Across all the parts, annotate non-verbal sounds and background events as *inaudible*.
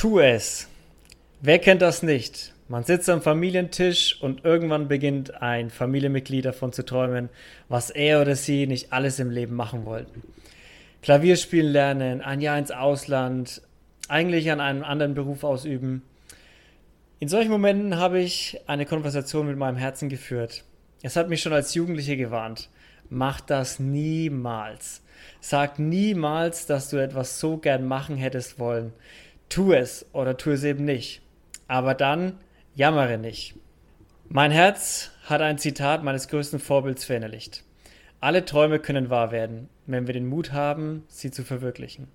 Tu es. Wer kennt das nicht? Man sitzt am Familientisch und irgendwann beginnt ein Familienmitglied davon zu träumen, was er oder sie nicht alles im Leben machen wollten. Klavierspielen lernen, ein Jahr ins Ausland, eigentlich an einem anderen Beruf ausüben. In solchen Momenten habe ich eine Konversation mit meinem Herzen geführt. Es hat mich schon als Jugendliche gewarnt. Mach das niemals. Sag niemals, dass du etwas so gern machen hättest wollen. Tu es oder tu es eben nicht. Aber dann jammere nicht. Mein Herz hat ein Zitat meines größten Vorbilds verinnerlicht. Alle Träume können wahr werden, wenn wir den Mut haben, sie zu verwirklichen.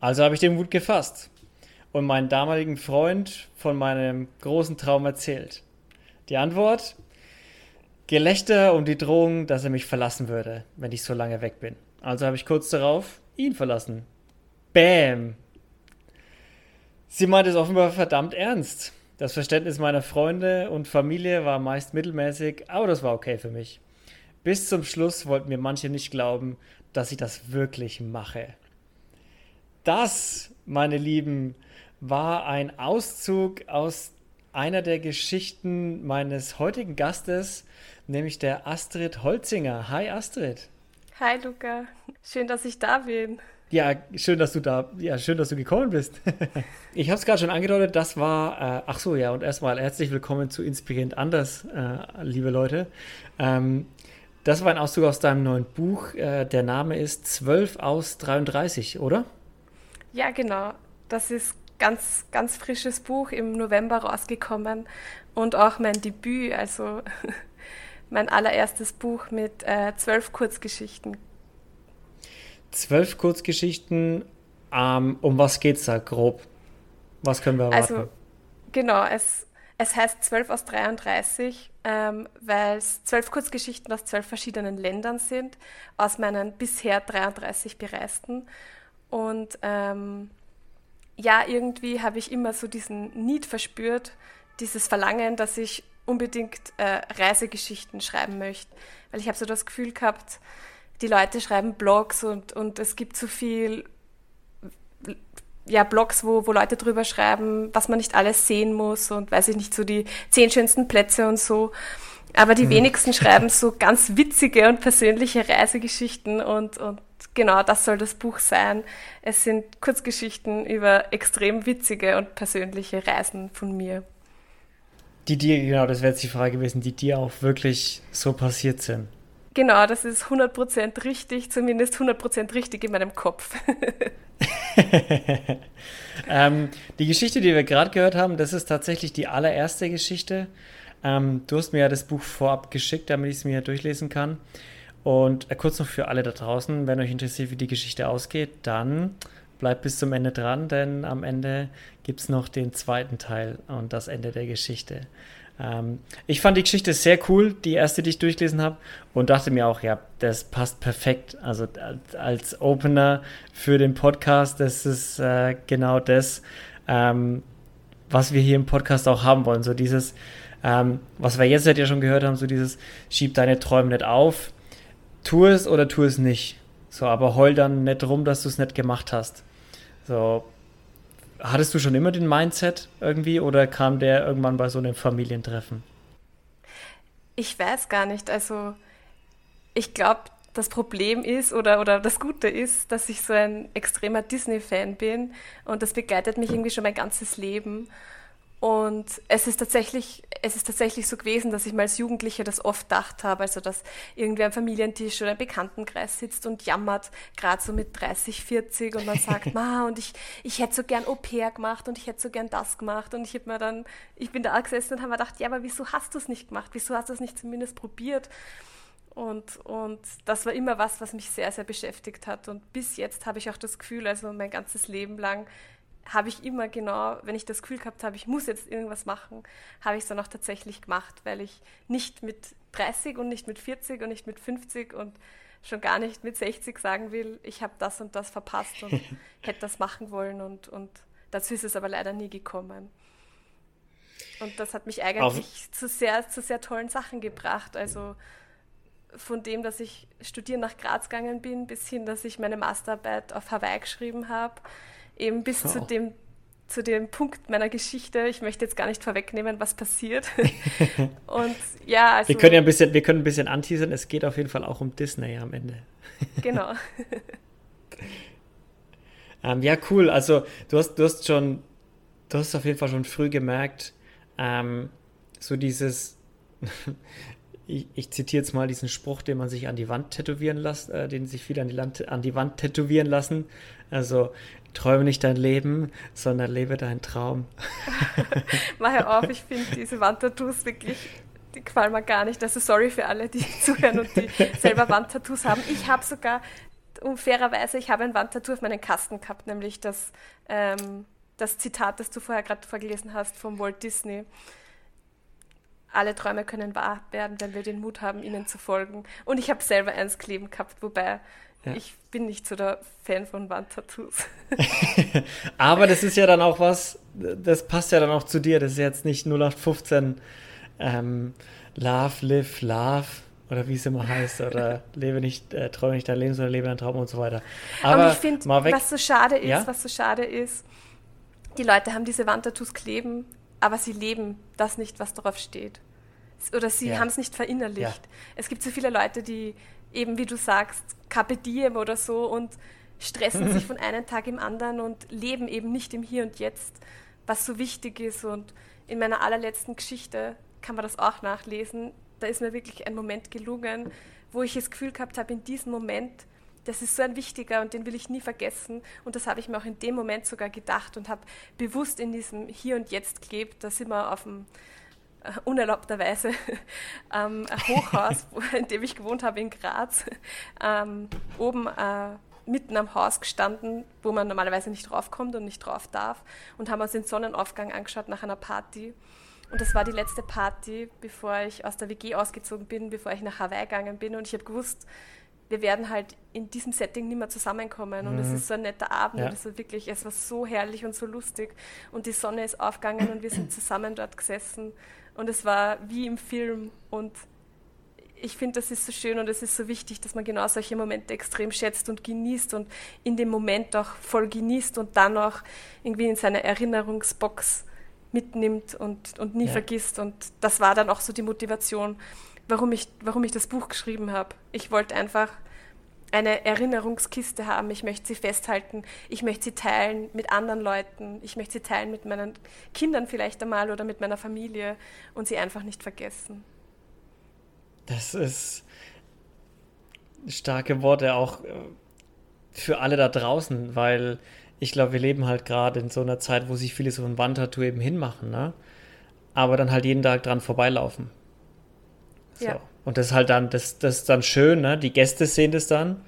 Also habe ich den Mut gefasst und meinen damaligen Freund von meinem großen Traum erzählt. Die Antwort? Gelächter um die Drohung, dass er mich verlassen würde, wenn ich so lange weg bin. Also habe ich kurz darauf ihn verlassen. Bäm! Sie meint es offenbar verdammt ernst. Das Verständnis meiner Freunde und Familie war meist mittelmäßig, aber das war okay für mich. Bis zum Schluss wollten mir manche nicht glauben, dass ich das wirklich mache. Das, meine Lieben, war ein Auszug aus einer der Geschichten meines heutigen Gastes, nämlich der Astrid Holzinger. Hi Astrid. Hi Luca, schön, dass ich da bin. Ja, schön, dass du da, ja, schön, dass du gekommen bist. *laughs* ich habe es gerade schon angedeutet, das war, äh, ach so, ja, und erstmal herzlich willkommen zu Inspirierend Anders, äh, liebe Leute. Ähm, das war ein Auszug aus deinem neuen Buch. Äh, der Name ist 12 aus 33, oder? Ja, genau. Das ist ganz, ganz frisches Buch im November rausgekommen und auch mein Debüt, also *laughs* mein allererstes Buch mit äh, zwölf Kurzgeschichten zwölf Kurzgeschichten. Ähm, um was geht's da grob? Was können wir erwarten? Also, genau, es, es heißt 12 aus 33, ähm, weil es zwölf Kurzgeschichten aus zwölf verschiedenen Ländern sind, aus meinen bisher 33 bereisten. Und ähm, ja, irgendwie habe ich immer so diesen Need verspürt, dieses Verlangen, dass ich unbedingt äh, Reisegeschichten schreiben möchte. Weil ich habe so das Gefühl gehabt, die Leute schreiben Blogs und, und es gibt so viel ja, Blogs, wo, wo Leute drüber schreiben, was man nicht alles sehen muss und weiß ich nicht, so die zehn schönsten Plätze und so. Aber die mhm. wenigsten schreiben *laughs* so ganz witzige und persönliche Reisegeschichten und, und genau das soll das Buch sein. Es sind Kurzgeschichten über extrem witzige und persönliche Reisen von mir. Die dir, genau, das wäre jetzt die Frage gewesen, die dir auch wirklich so passiert sind. Genau, das ist 100% richtig, zumindest 100% richtig in meinem Kopf. *laughs* ähm, die Geschichte, die wir gerade gehört haben, das ist tatsächlich die allererste Geschichte. Ähm, du hast mir ja das Buch vorab geschickt, damit ich es mir durchlesen kann. Und äh, kurz noch für alle da draußen, wenn euch interessiert, wie die Geschichte ausgeht, dann bleibt bis zum Ende dran, denn am Ende gibt es noch den zweiten Teil und das Ende der Geschichte. Ähm, ich fand die Geschichte sehr cool, die erste, die ich durchgelesen habe, und dachte mir auch, ja, das passt perfekt. Also als Opener für den Podcast, das ist äh, genau das, ähm, was wir hier im Podcast auch haben wollen. So dieses, ähm, was wir jetzt ja schon gehört haben, so dieses, schieb deine Träume nicht auf, tu es oder tu es nicht. So, aber heul dann nicht rum, dass du es nicht gemacht hast. So, Hattest du schon immer den Mindset irgendwie oder kam der irgendwann bei so einem Familientreffen? Ich weiß gar nicht. Also ich glaube, das Problem ist oder, oder das Gute ist, dass ich so ein extremer Disney-Fan bin und das begleitet mich irgendwie schon mein ganzes Leben. Und es ist tatsächlich, es ist tatsächlich so gewesen, dass ich mal als Jugendliche das oft gedacht habe, also dass irgendwer am Familientisch oder im Bekanntenkreis sitzt und jammert, gerade so mit 30, 40 und man sagt, *laughs* ma, und ich, ich hätte so gern Au pair gemacht und ich hätte so gern das gemacht und ich habe mir dann, ich bin da gesessen und habe mir gedacht, ja, aber wieso hast du es nicht gemacht? Wieso hast du es nicht zumindest probiert? Und, und das war immer was, was mich sehr, sehr beschäftigt hat. Und bis jetzt habe ich auch das Gefühl, also mein ganzes Leben lang, habe ich immer genau, wenn ich das Gefühl gehabt habe, ich muss jetzt irgendwas machen, habe ich es dann auch tatsächlich gemacht, weil ich nicht mit 30 und nicht mit 40 und nicht mit 50 und schon gar nicht mit 60 sagen will, ich habe das und das verpasst und *laughs* hätte das machen wollen und, und dazu ist es aber leider nie gekommen. Und das hat mich eigentlich zu sehr, zu sehr tollen Sachen gebracht. Also von dem, dass ich studieren nach Graz gegangen bin, bis hin, dass ich meine Masterarbeit auf Hawaii geschrieben habe eben bis oh. zu dem zu dem Punkt meiner Geschichte. Ich möchte jetzt gar nicht vorwegnehmen, was passiert. *laughs* und ja, also. Wir können ja ein bisschen, wir können ein bisschen anteasern. Es geht auf jeden Fall auch um Disney am Ende. genau. *laughs* ähm, ja, cool. Also du hast, du hast schon, du hast auf jeden Fall schon früh gemerkt, ähm, so dieses, *laughs* ich, ich, zitiere jetzt mal diesen Spruch, den man sich an die Wand tätowieren lässt, äh, den sich viele an die, Land, an die Wand tätowieren lassen. Also träume nicht dein Leben, sondern lebe deinen Traum. *laughs* Mach auf, ich finde diese Wandtattoos wirklich, die gefallen mir gar nicht. Also sorry für alle, die *laughs* zuhören und die selber Wandtattoos haben. Ich habe sogar, um fairerweise, ich habe ein Wandtattoo auf meinen Kasten gehabt, nämlich das, ähm, das Zitat, das du vorher gerade vorgelesen hast von Walt Disney alle Träume können wahr werden, wenn wir den Mut haben, ihnen zu folgen. Und ich habe selber eins kleben gehabt, wobei ja. ich bin nicht so der Fan von Wandtattoos. *laughs* Aber das ist ja dann auch was, das passt ja dann auch zu dir. Das ist jetzt nicht 0815 ähm, Love, Live, Love oder wie es immer heißt, oder *laughs* lebe nicht, äh, träume nicht dein Leben, sondern lebe deinen Traum und so weiter. Aber, Aber ich finde, was so schade ist, ja? was so schade ist, die Leute haben diese Wandtattoos kleben, aber sie leben das nicht, was darauf steht. Oder sie ja. haben es nicht verinnerlicht. Ja. Es gibt so viele Leute, die eben, wie du sagst, Carpe Diem oder so und stressen sich *laughs* von einem Tag im anderen und leben eben nicht im Hier und Jetzt, was so wichtig ist. Und in meiner allerletzten Geschichte kann man das auch nachlesen. Da ist mir wirklich ein Moment gelungen, wo ich das Gefühl gehabt habe, in diesem Moment das ist so ein wichtiger und den will ich nie vergessen. Und das habe ich mir auch in dem Moment sogar gedacht und habe bewusst in diesem Hier und Jetzt gelebt. Da sind wir auf dem unerlaubterweise *laughs* ähm, ein Hochhaus, in dem ich gewohnt habe in Graz, ähm, oben äh, mitten am Haus gestanden, wo man normalerweise nicht draufkommt und nicht drauf darf und haben uns den Sonnenaufgang angeschaut nach einer Party. Und das war die letzte Party, bevor ich aus der WG ausgezogen bin, bevor ich nach Hawaii gegangen bin. Und ich habe gewusst, wir werden halt in diesem Setting nicht mehr zusammenkommen. Und mhm. es ist so ein netter Abend. Ja. Und es war wirklich, es war so herrlich und so lustig. Und die Sonne ist aufgegangen und wir sind zusammen dort gesessen. Und es war wie im Film. Und ich finde, das ist so schön und es ist so wichtig, dass man genau solche Momente extrem schätzt und genießt und in dem Moment auch voll genießt und dann auch irgendwie in seine Erinnerungsbox mitnimmt und, und nie ja. vergisst. Und das war dann auch so die Motivation, warum ich, warum ich das Buch geschrieben habe. Ich wollte einfach eine Erinnerungskiste haben. Ich möchte sie festhalten. Ich möchte sie teilen mit anderen Leuten. Ich möchte sie teilen mit meinen Kindern vielleicht einmal oder mit meiner Familie und sie einfach nicht vergessen. Das ist starke Worte auch äh, für alle da draußen, weil ich glaube, wir leben halt gerade in so einer Zeit, wo sich viele so ein Wandtattoo eben hinmachen, ne? aber dann halt jeden Tag dran vorbeilaufen. So. Ja. Und das ist halt dann, das, das ist dann schön, ne? Die Gäste sehen das dann,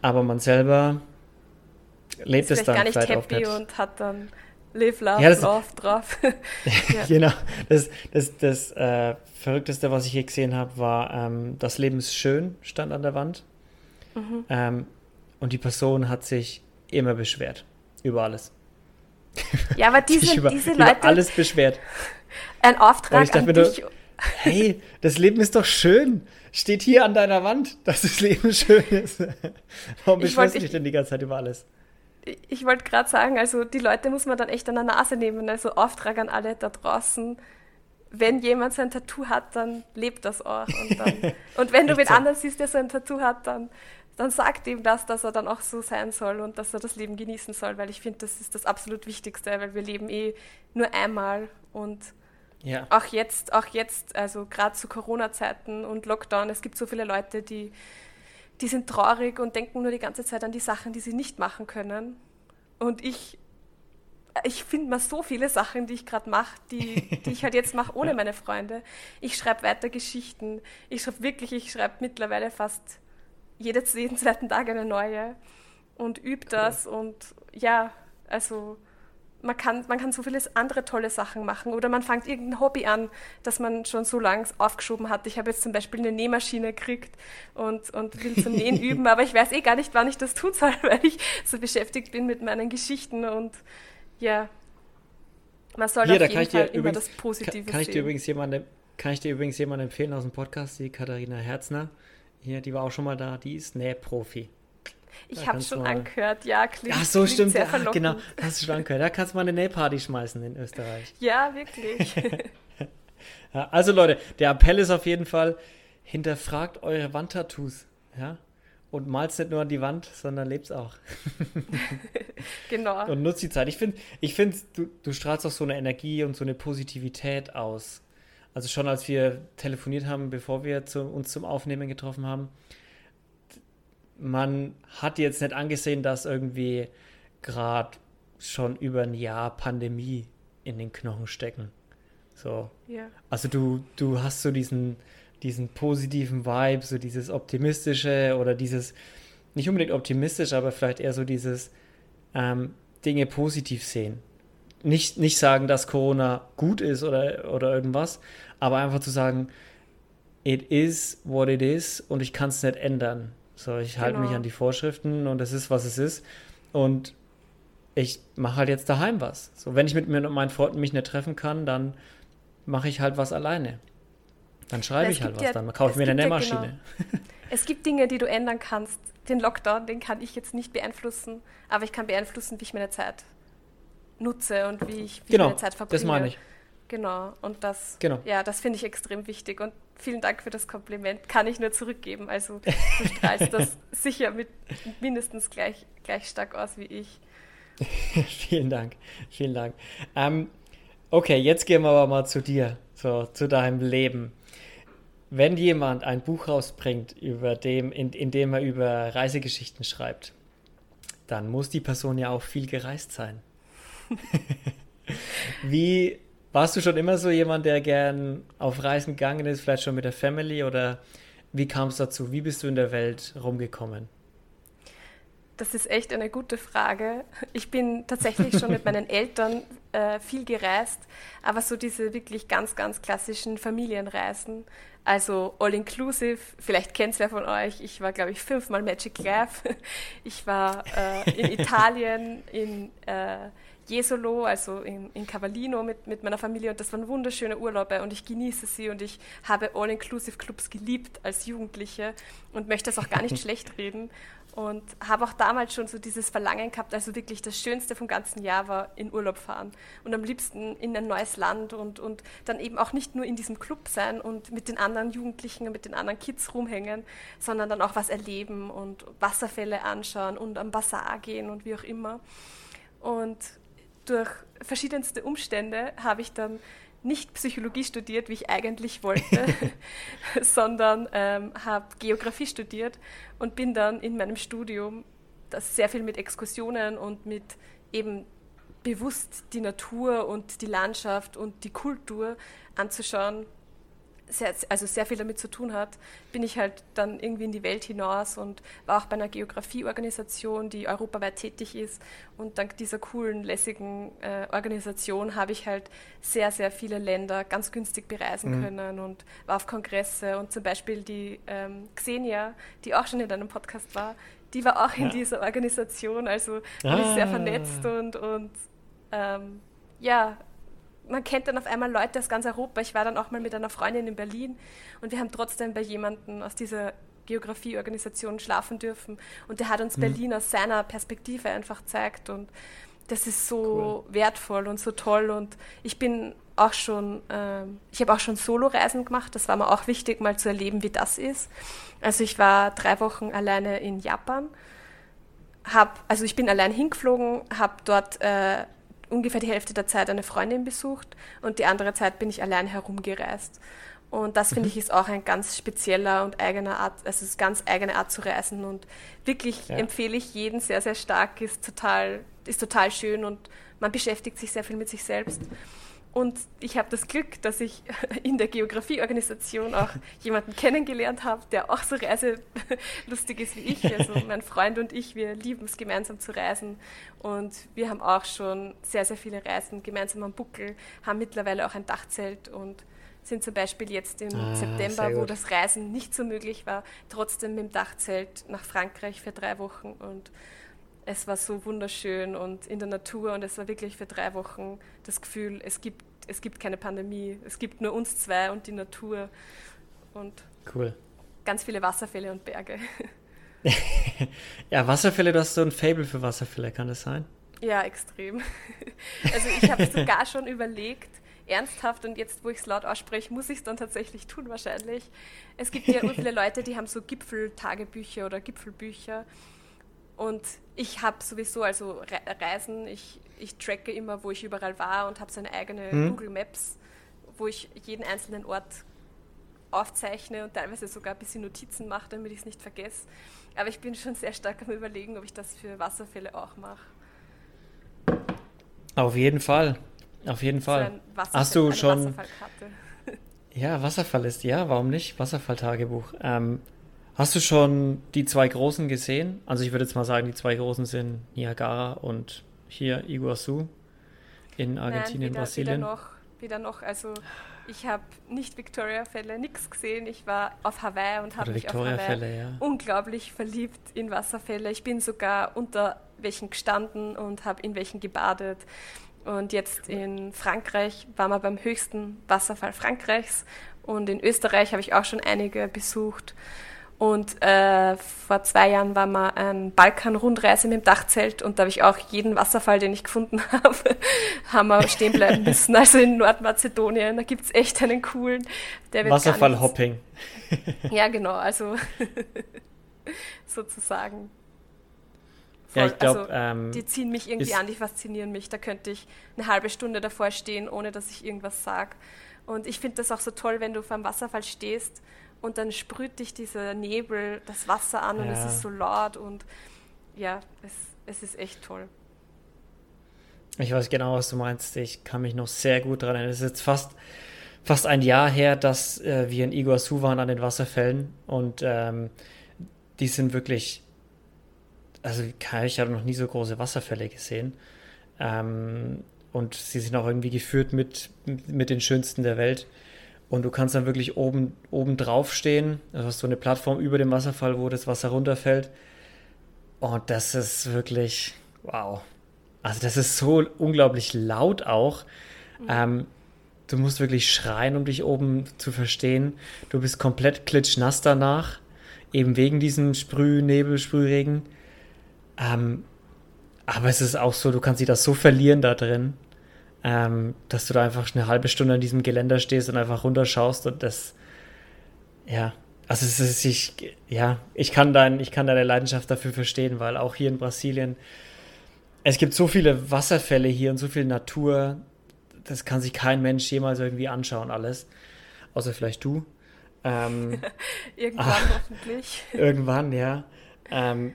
aber man selber lebt es dann gar nicht vielleicht happy nicht. und hat dann Live, Love, ja, das, Love drauf. *laughs* ja. Genau. Das, das, das äh, Verrückteste, was ich hier gesehen habe, war ähm, Das Leben ist schön, stand an der Wand. Mhm. Ähm, und die Person hat sich immer beschwert. Über alles. Ja, aber *laughs* diese, über, diese Leute. Über alles beschwert. Ein Auftrag an dich. Nur, hey, das Leben ist doch schön. Steht hier an deiner Wand, dass das Leben *laughs* schön ist. Warum beschwerst du dich denn die ganze Zeit über alles? Ich wollte gerade sagen, also die Leute muss man dann echt an der Nase nehmen. Also Auftrag an alle da draußen. Wenn jemand so ein Tattoo hat, dann lebt das auch. Und, dann, *laughs* und wenn du wen so. anderen siehst, der so ein Tattoo hat, dann, dann sagt ihm das, dass er dann auch so sein soll und dass er das Leben genießen soll, weil ich finde, das ist das absolut Wichtigste, weil wir leben eh nur einmal und ja. Auch jetzt, auch jetzt, also gerade zu Corona-Zeiten und Lockdown, es gibt so viele Leute, die, die sind traurig und denken nur die ganze Zeit an die Sachen, die sie nicht machen können. Und ich, ich finde mal so viele Sachen, die ich gerade mache, die, die ich halt jetzt mache ohne *laughs* meine Freunde. Ich schreibe weiter Geschichten. Ich schreibe wirklich, ich schreibe mittlerweile fast jeden, jeden zweiten Tag eine neue und übe das. Und ja, also man kann, man kann so viele andere tolle Sachen machen oder man fängt irgendein Hobby an, das man schon so lange aufgeschoben hat. Ich habe jetzt zum Beispiel eine Nähmaschine gekriegt und, und will zum Nähen *laughs* üben, aber ich weiß eh gar nicht, wann ich das tun soll, *laughs* weil ich so beschäftigt bin mit meinen Geschichten und ja, man soll Hier, auf jeden Fall immer übrigens, das Positive kann, kann ich dir übrigens jemanden, Kann ich dir übrigens jemanden empfehlen aus dem Podcast, die Katharina Herzner, hier, die war auch schon mal da, die ist Nähprofi. Ich habe schon mal... angehört, ja, klingt Ach so, klingt stimmt, sehr ja, genau, hast du schon angehört. Da kannst du mal eine Nähparty schmeißen in Österreich. Ja, wirklich. *laughs* ja, also Leute, der Appell ist auf jeden Fall, hinterfragt eure Wandtattoos, ja, und malst nicht nur an die Wand, sondern lebst auch. *laughs* genau. Und nutzt die Zeit. Ich finde, ich find, du, du strahlst auch so eine Energie und so eine Positivität aus. Also schon als wir telefoniert haben, bevor wir zu, uns zum Aufnehmen getroffen haben, man hat jetzt nicht angesehen, dass irgendwie gerade schon über ein Jahr Pandemie in den Knochen stecken. So. Ja. Also du, du hast so diesen, diesen positiven Vibe, so dieses optimistische oder dieses, nicht unbedingt optimistisch, aber vielleicht eher so dieses ähm, Dinge positiv sehen. Nicht, nicht sagen, dass Corona gut ist oder, oder irgendwas, aber einfach zu sagen, it is what it is und ich kann es nicht ändern. So, ich halte Genau. mich an die Vorschriften und es ist, was es ist. Und ich mache halt jetzt daheim was. So, wenn ich mit mir und meinen Freunden mich nicht treffen kann, dann mache ich halt was alleine. Dann schreibe ich halt was, ja- dann kaufe ich mir eine gibt ja Nähmaschine. Es gibt Dinge, die du ändern kannst. Den Lockdown, den kann ich jetzt nicht beeinflussen, aber ich kann beeinflussen, wie ich meine Zeit nutze und wie ich, wie ich Genau, meine Zeit verbringe. das meine ich. Genau, und das, Genau. ja, das finde ich extrem wichtig und vielen Dank für das Kompliment. Kann ich nur zurückgeben. Also du *laughs* strahlst das sicher mit mindestens gleich, gleich stark aus wie ich. *laughs* vielen Dank, vielen Dank. Ähm, okay, jetzt gehen wir aber mal zu dir, so zu deinem Leben. Wenn jemand ein Buch rausbringt, über dem, in, in dem er über Reisegeschichten schreibt, dann muss die Person ja auch viel gereist sein. *laughs* Wie warst du schon immer so jemand, der gern auf Reisen gegangen ist, vielleicht schon mit der Family oder wie kam es dazu? Wie bist du in der Welt rumgekommen? Das ist echt eine gute Frage. Ich bin tatsächlich schon mit meinen *laughs* Eltern äh, viel gereist, aber so diese wirklich ganz, ganz klassischen Familienreisen, also all-inclusive, vielleicht kennt es wer von euch, ich war, glaube ich, fünfmal Magic Life. *laughs* Ich war äh, in *laughs* Italien, in äh, Jesolo, also in, in Cavallino mit, mit meiner Familie. Und das waren wunderschöne Urlaube. Und ich genieße sie. Und ich habe All-Inclusive-Clubs geliebt als Jugendliche und möchte das auch gar nicht *laughs* schlecht reden. Und habe auch damals schon so dieses Verlangen gehabt, also wirklich das Schönste vom ganzen Jahr war in Urlaub fahren und am liebsten in ein neues Land und, und dann eben auch nicht nur in diesem Club sein und mit den anderen Jugendlichen und mit den anderen Kids rumhängen, sondern dann auch was erleben und Wasserfälle anschauen und am Bazar gehen und wie auch immer. Und durch verschiedenste Umstände habe ich dann nicht Psychologie studiert, wie ich eigentlich wollte, *laughs* *laughs* sondern ähm, habe Geografie studiert und bin dann in meinem Studium, das sehr viel mit Exkursionen und mit eben bewusst die Natur und die Landschaft und die Kultur anzuschauen, sehr, also sehr viel damit zu tun hat, bin ich halt dann irgendwie in die Welt hinaus und war auch bei einer Geografieorganisation, die europaweit tätig ist. Und dank dieser coolen, lässigen äh, Organisation habe ich halt sehr, sehr viele Länder ganz günstig bereisen Mhm. können und war auf Kongresse. Und zum Beispiel die ähm, Xenia, die auch schon in deinem Podcast war, die war auch in Ja. dieser Organisation. Also bin ich sehr Ah. vernetzt und, und ähm, ja, man kennt dann auf einmal Leute aus ganz Europa. Ich war dann auch mal mit einer Freundin in Berlin und wir haben trotzdem bei jemandem aus dieser Geografieorganisation schlafen dürfen. Und der hat uns Mhm. Berlin aus seiner Perspektive einfach gezeigt. Und das ist so Cool. wertvoll und so toll. Und ich bin auch schon, ähm, ich habe auch schon Solo-Reisen gemacht. Das war mir auch wichtig, mal zu erleben, wie das ist. Also ich war drei Wochen alleine in Japan. Hab, also ich bin allein hingeflogen, habe dort äh, ungefähr die Hälfte der Zeit eine Freundin besucht und die andere Zeit bin ich allein herumgereist. Und das finde ich ist auch ein ganz spezieller und eigener Art, also es ist ganz eigene Art zu reisen und wirklich Ja. empfehle ich jeden sehr, sehr stark, ist total, ist total schön und man beschäftigt sich sehr viel mit sich selbst. Und ich habe das Glück, dass ich *laughs* in der Geografieorganisation auch jemanden kennengelernt habe, der auch so reiselustig ist wie ich. *laughs* Also mein Freund und ich, wir lieben es gemeinsam zu reisen. Und wir haben auch schon sehr, sehr viele Reisen gemeinsam am Buckel, haben mittlerweile auch ein Dachzelt und sind zum Beispiel jetzt im Ah, September, wo das Reisen nicht so möglich war, trotzdem mit dem Dachzelt nach Frankreich für drei Wochen und es war so wunderschön und in der Natur und es war wirklich für drei Wochen das Gefühl, es gibt, es gibt keine Pandemie, es gibt nur uns zwei und die Natur und Cool. ganz viele Wasserfälle und Berge. *laughs* ja, Wasserfälle, du hast so ein Fable für Wasserfälle, kann das sein? Ja, extrem. *laughs* Also ich habe sogar schon überlegt, ernsthaft und jetzt, wo ich es laut ausspreche, muss ich es dann tatsächlich tun wahrscheinlich. Es gibt ja *laughs* viele Leute, die haben so Gipfeltagebücher oder Gipfelbücher und ich habe sowieso also Reisen, ich, ich tracke immer, wo ich überall war und habe so eine eigene hm. Google Maps, wo ich jeden einzelnen Ort aufzeichne und teilweise sogar ein bisschen Notizen mache, damit ich es nicht vergesse. Aber ich bin schon sehr stark am Überlegen, ob ich das für Wasserfälle auch mache. Auf jeden Fall. Auf jeden Fall. So Hast du schon. Wasserfallkarte. Ja, Wasserfall ist, ja, warum nicht? Wasserfalltagebuch. Ähm, hast du schon die zwei großen gesehen? Also ich würde jetzt mal sagen, die zwei großen sind Niagara und hier Iguazu in Argentinien, Nein, wieder, Brasilien. Wieder noch, wieder noch, also ich habe nicht Victoria-Fälle, nichts gesehen. Ich war auf Hawaii und habe mich auf Hawaii ja. unglaublich verliebt in Wasserfälle. Ich bin sogar unter welchen gestanden und habe in welchen gebadet. Und jetzt in Frankreich waren wir beim höchsten Wasserfall Frankreichs. Und in Österreich habe ich auch schon einige besucht. Und äh, vor zwei Jahren war mal eine Balkan-Rundreise mit dem Dachzelt und da habe ich auch jeden Wasserfall, den ich gefunden *laughs* habe, haben wir stehen bleiben müssen. Also in Nordmazedonien, da gibt es echt einen coolen. Wasserfall-Hopping. *laughs* ja, genau, also *laughs* sozusagen. Voll, ja, ich glaube, also, ähm, die ziehen mich irgendwie an, die faszinieren mich. Da könnte ich eine halbe Stunde davor stehen, ohne dass ich irgendwas sage. Und ich finde das auch so toll, wenn du vor einem Wasserfall stehst und dann sprüht dich dieser Nebel, das Wasser an ja. und es ist so laut und ja, es, es ist echt toll. Ich weiß genau, was du meinst. Ich kann mich noch sehr gut daran erinnern. Es ist jetzt fast, fast ein Jahr her, dass äh, wir in Iguazu waren an den Wasserfällen und ähm, die sind wirklich, also ich habe noch nie so große Wasserfälle gesehen. Ähm, und sie sind auch irgendwie geführt mit, mit den schönsten der Welt. Und du kannst dann wirklich oben, oben drauf stehen. Du hast so eine Plattform über dem Wasserfall, wo das Wasser runterfällt. Und das ist wirklich, wow. Also das ist so unglaublich laut auch. Mhm. Ähm, du musst wirklich schreien, um dich oben zu verstehen. Du bist komplett klitschnass danach. Eben wegen diesem Sprüh, Nebel, Sprühregen. Ähm, aber es ist auch so, du kannst dich das so verlieren da drin ähm, dass du da einfach eine halbe Stunde an diesem Geländer stehst und einfach runterschaust und das, ja, also es ist, ich, ja, ich kann, dein, ich kann deine Leidenschaft dafür verstehen, weil auch hier in Brasilien, es gibt so viele Wasserfälle hier und so viel Natur, das kann sich kein Mensch jemals irgendwie anschauen, alles. Außer vielleicht du. Ähm, *laughs* irgendwann ach, hoffentlich. *laughs* Irgendwann, ja. Ähm,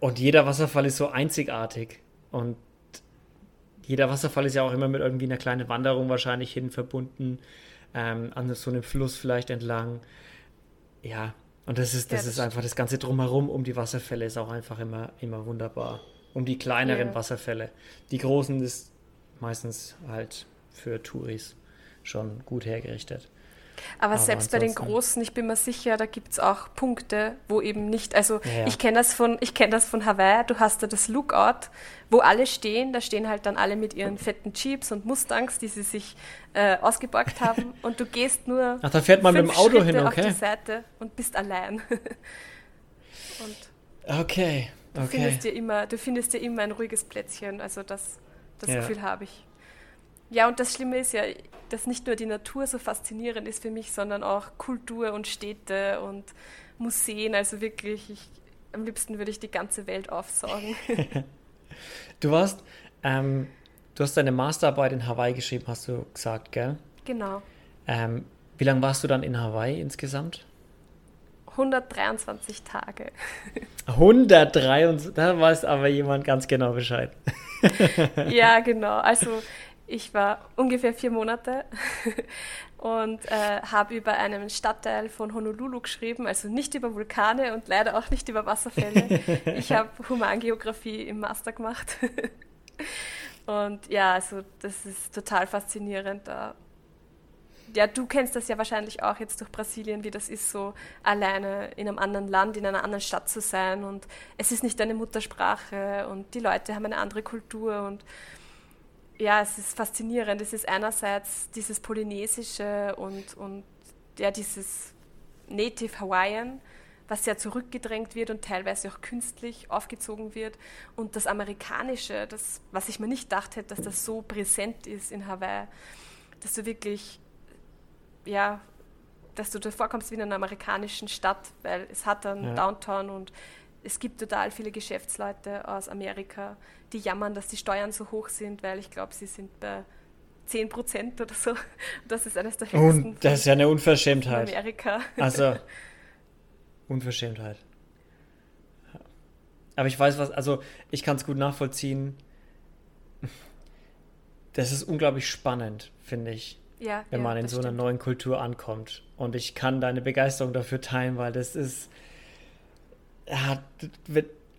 und jeder Wasserfall ist so einzigartig. Und jeder Wasserfall ist ja auch immer mit irgendwie einer kleinen Wanderung wahrscheinlich hin verbunden, ähm, an so einem Fluss vielleicht entlang. Ja, und das ist, das ja, ist einfach das Ganze drumherum um die Wasserfälle ist auch einfach immer, immer wunderbar. Um die kleineren ja. Wasserfälle. Die großen ist meistens halt für Touris schon gut hergerichtet. Aber, Aber selbst bei den Großen, ich bin mir sicher, da gibt es auch Punkte, wo eben nicht, also ja, ich kenne das, von, kenn das von Hawaii, du hast da das Lookout, wo alle stehen, da stehen halt dann alle mit ihren fetten Jeeps und Mustangs, die sie sich äh, ausgeborgt *laughs* haben und du gehst nur Ach, da fährt man mit dem Auto Schritte hin, okay. auf die Seite und bist allein. *laughs* und okay, okay. Du findest, dir immer, du findest dir immer ein ruhiges Plätzchen, also das, das ja. Gefühl habe ich. Ja, und das Schlimme ist ja, dass nicht nur die Natur so faszinierend ist für mich, sondern auch Kultur und Städte und Museen. Also wirklich, ich, am liebsten würde ich die ganze Welt aufsaugen. *laughs* *laughs* du warst, ähm, du hast deine Masterarbeit in Hawaii geschrieben, hast du gesagt, gell? Genau. Ähm, wie lange warst du dann in Hawaii insgesamt? 123 Tage. *laughs* 123, da weiß aber jemand ganz genau Bescheid. ja, genau. Also ich war ungefähr vier Monate *laughs* und äh, habe über einen Stadtteil von Honolulu geschrieben, also nicht über Vulkane und leider auch nicht über Wasserfälle. *laughs* ich habe Humangeografie im Master gemacht. *laughs* und ja, also das ist total faszinierend. Ja, du kennst das ja wahrscheinlich auch jetzt durch Brasilien, wie das ist, so alleine in einem anderen Land, in einer anderen Stadt zu sein. Und es ist nicht deine Muttersprache und die Leute haben eine andere Kultur und ja, es ist faszinierend. Es ist einerseits dieses Polynesische und, und ja, dieses Native Hawaiian, was sehr zurückgedrängt wird und teilweise auch künstlich aufgezogen wird. Und das Amerikanische, das, was ich mir nicht gedacht hätte, dass das so präsent ist in Hawaii, dass du wirklich, ja, dass du dir vorkommst wie in einer amerikanischen Stadt, weil es hat dann ja. Downtown und es gibt total viele Geschäftsleute aus Amerika, die jammern, dass die Steuern so hoch sind, weil ich glaube, sie sind bei 10 Prozent oder so. *laughs* Das ist eines der höchsten. Und das ist ja eine Unverschämtheit. In Amerika. Also, *laughs* Unverschämtheit. Aber ich weiß was, also ich kann es gut nachvollziehen. Das ist unglaublich spannend, finde ich. Ja, wenn ja, man in so stimmt. einer neuen Kultur ankommt. Und ich kann deine Begeisterung dafür teilen, weil das ist. Ja,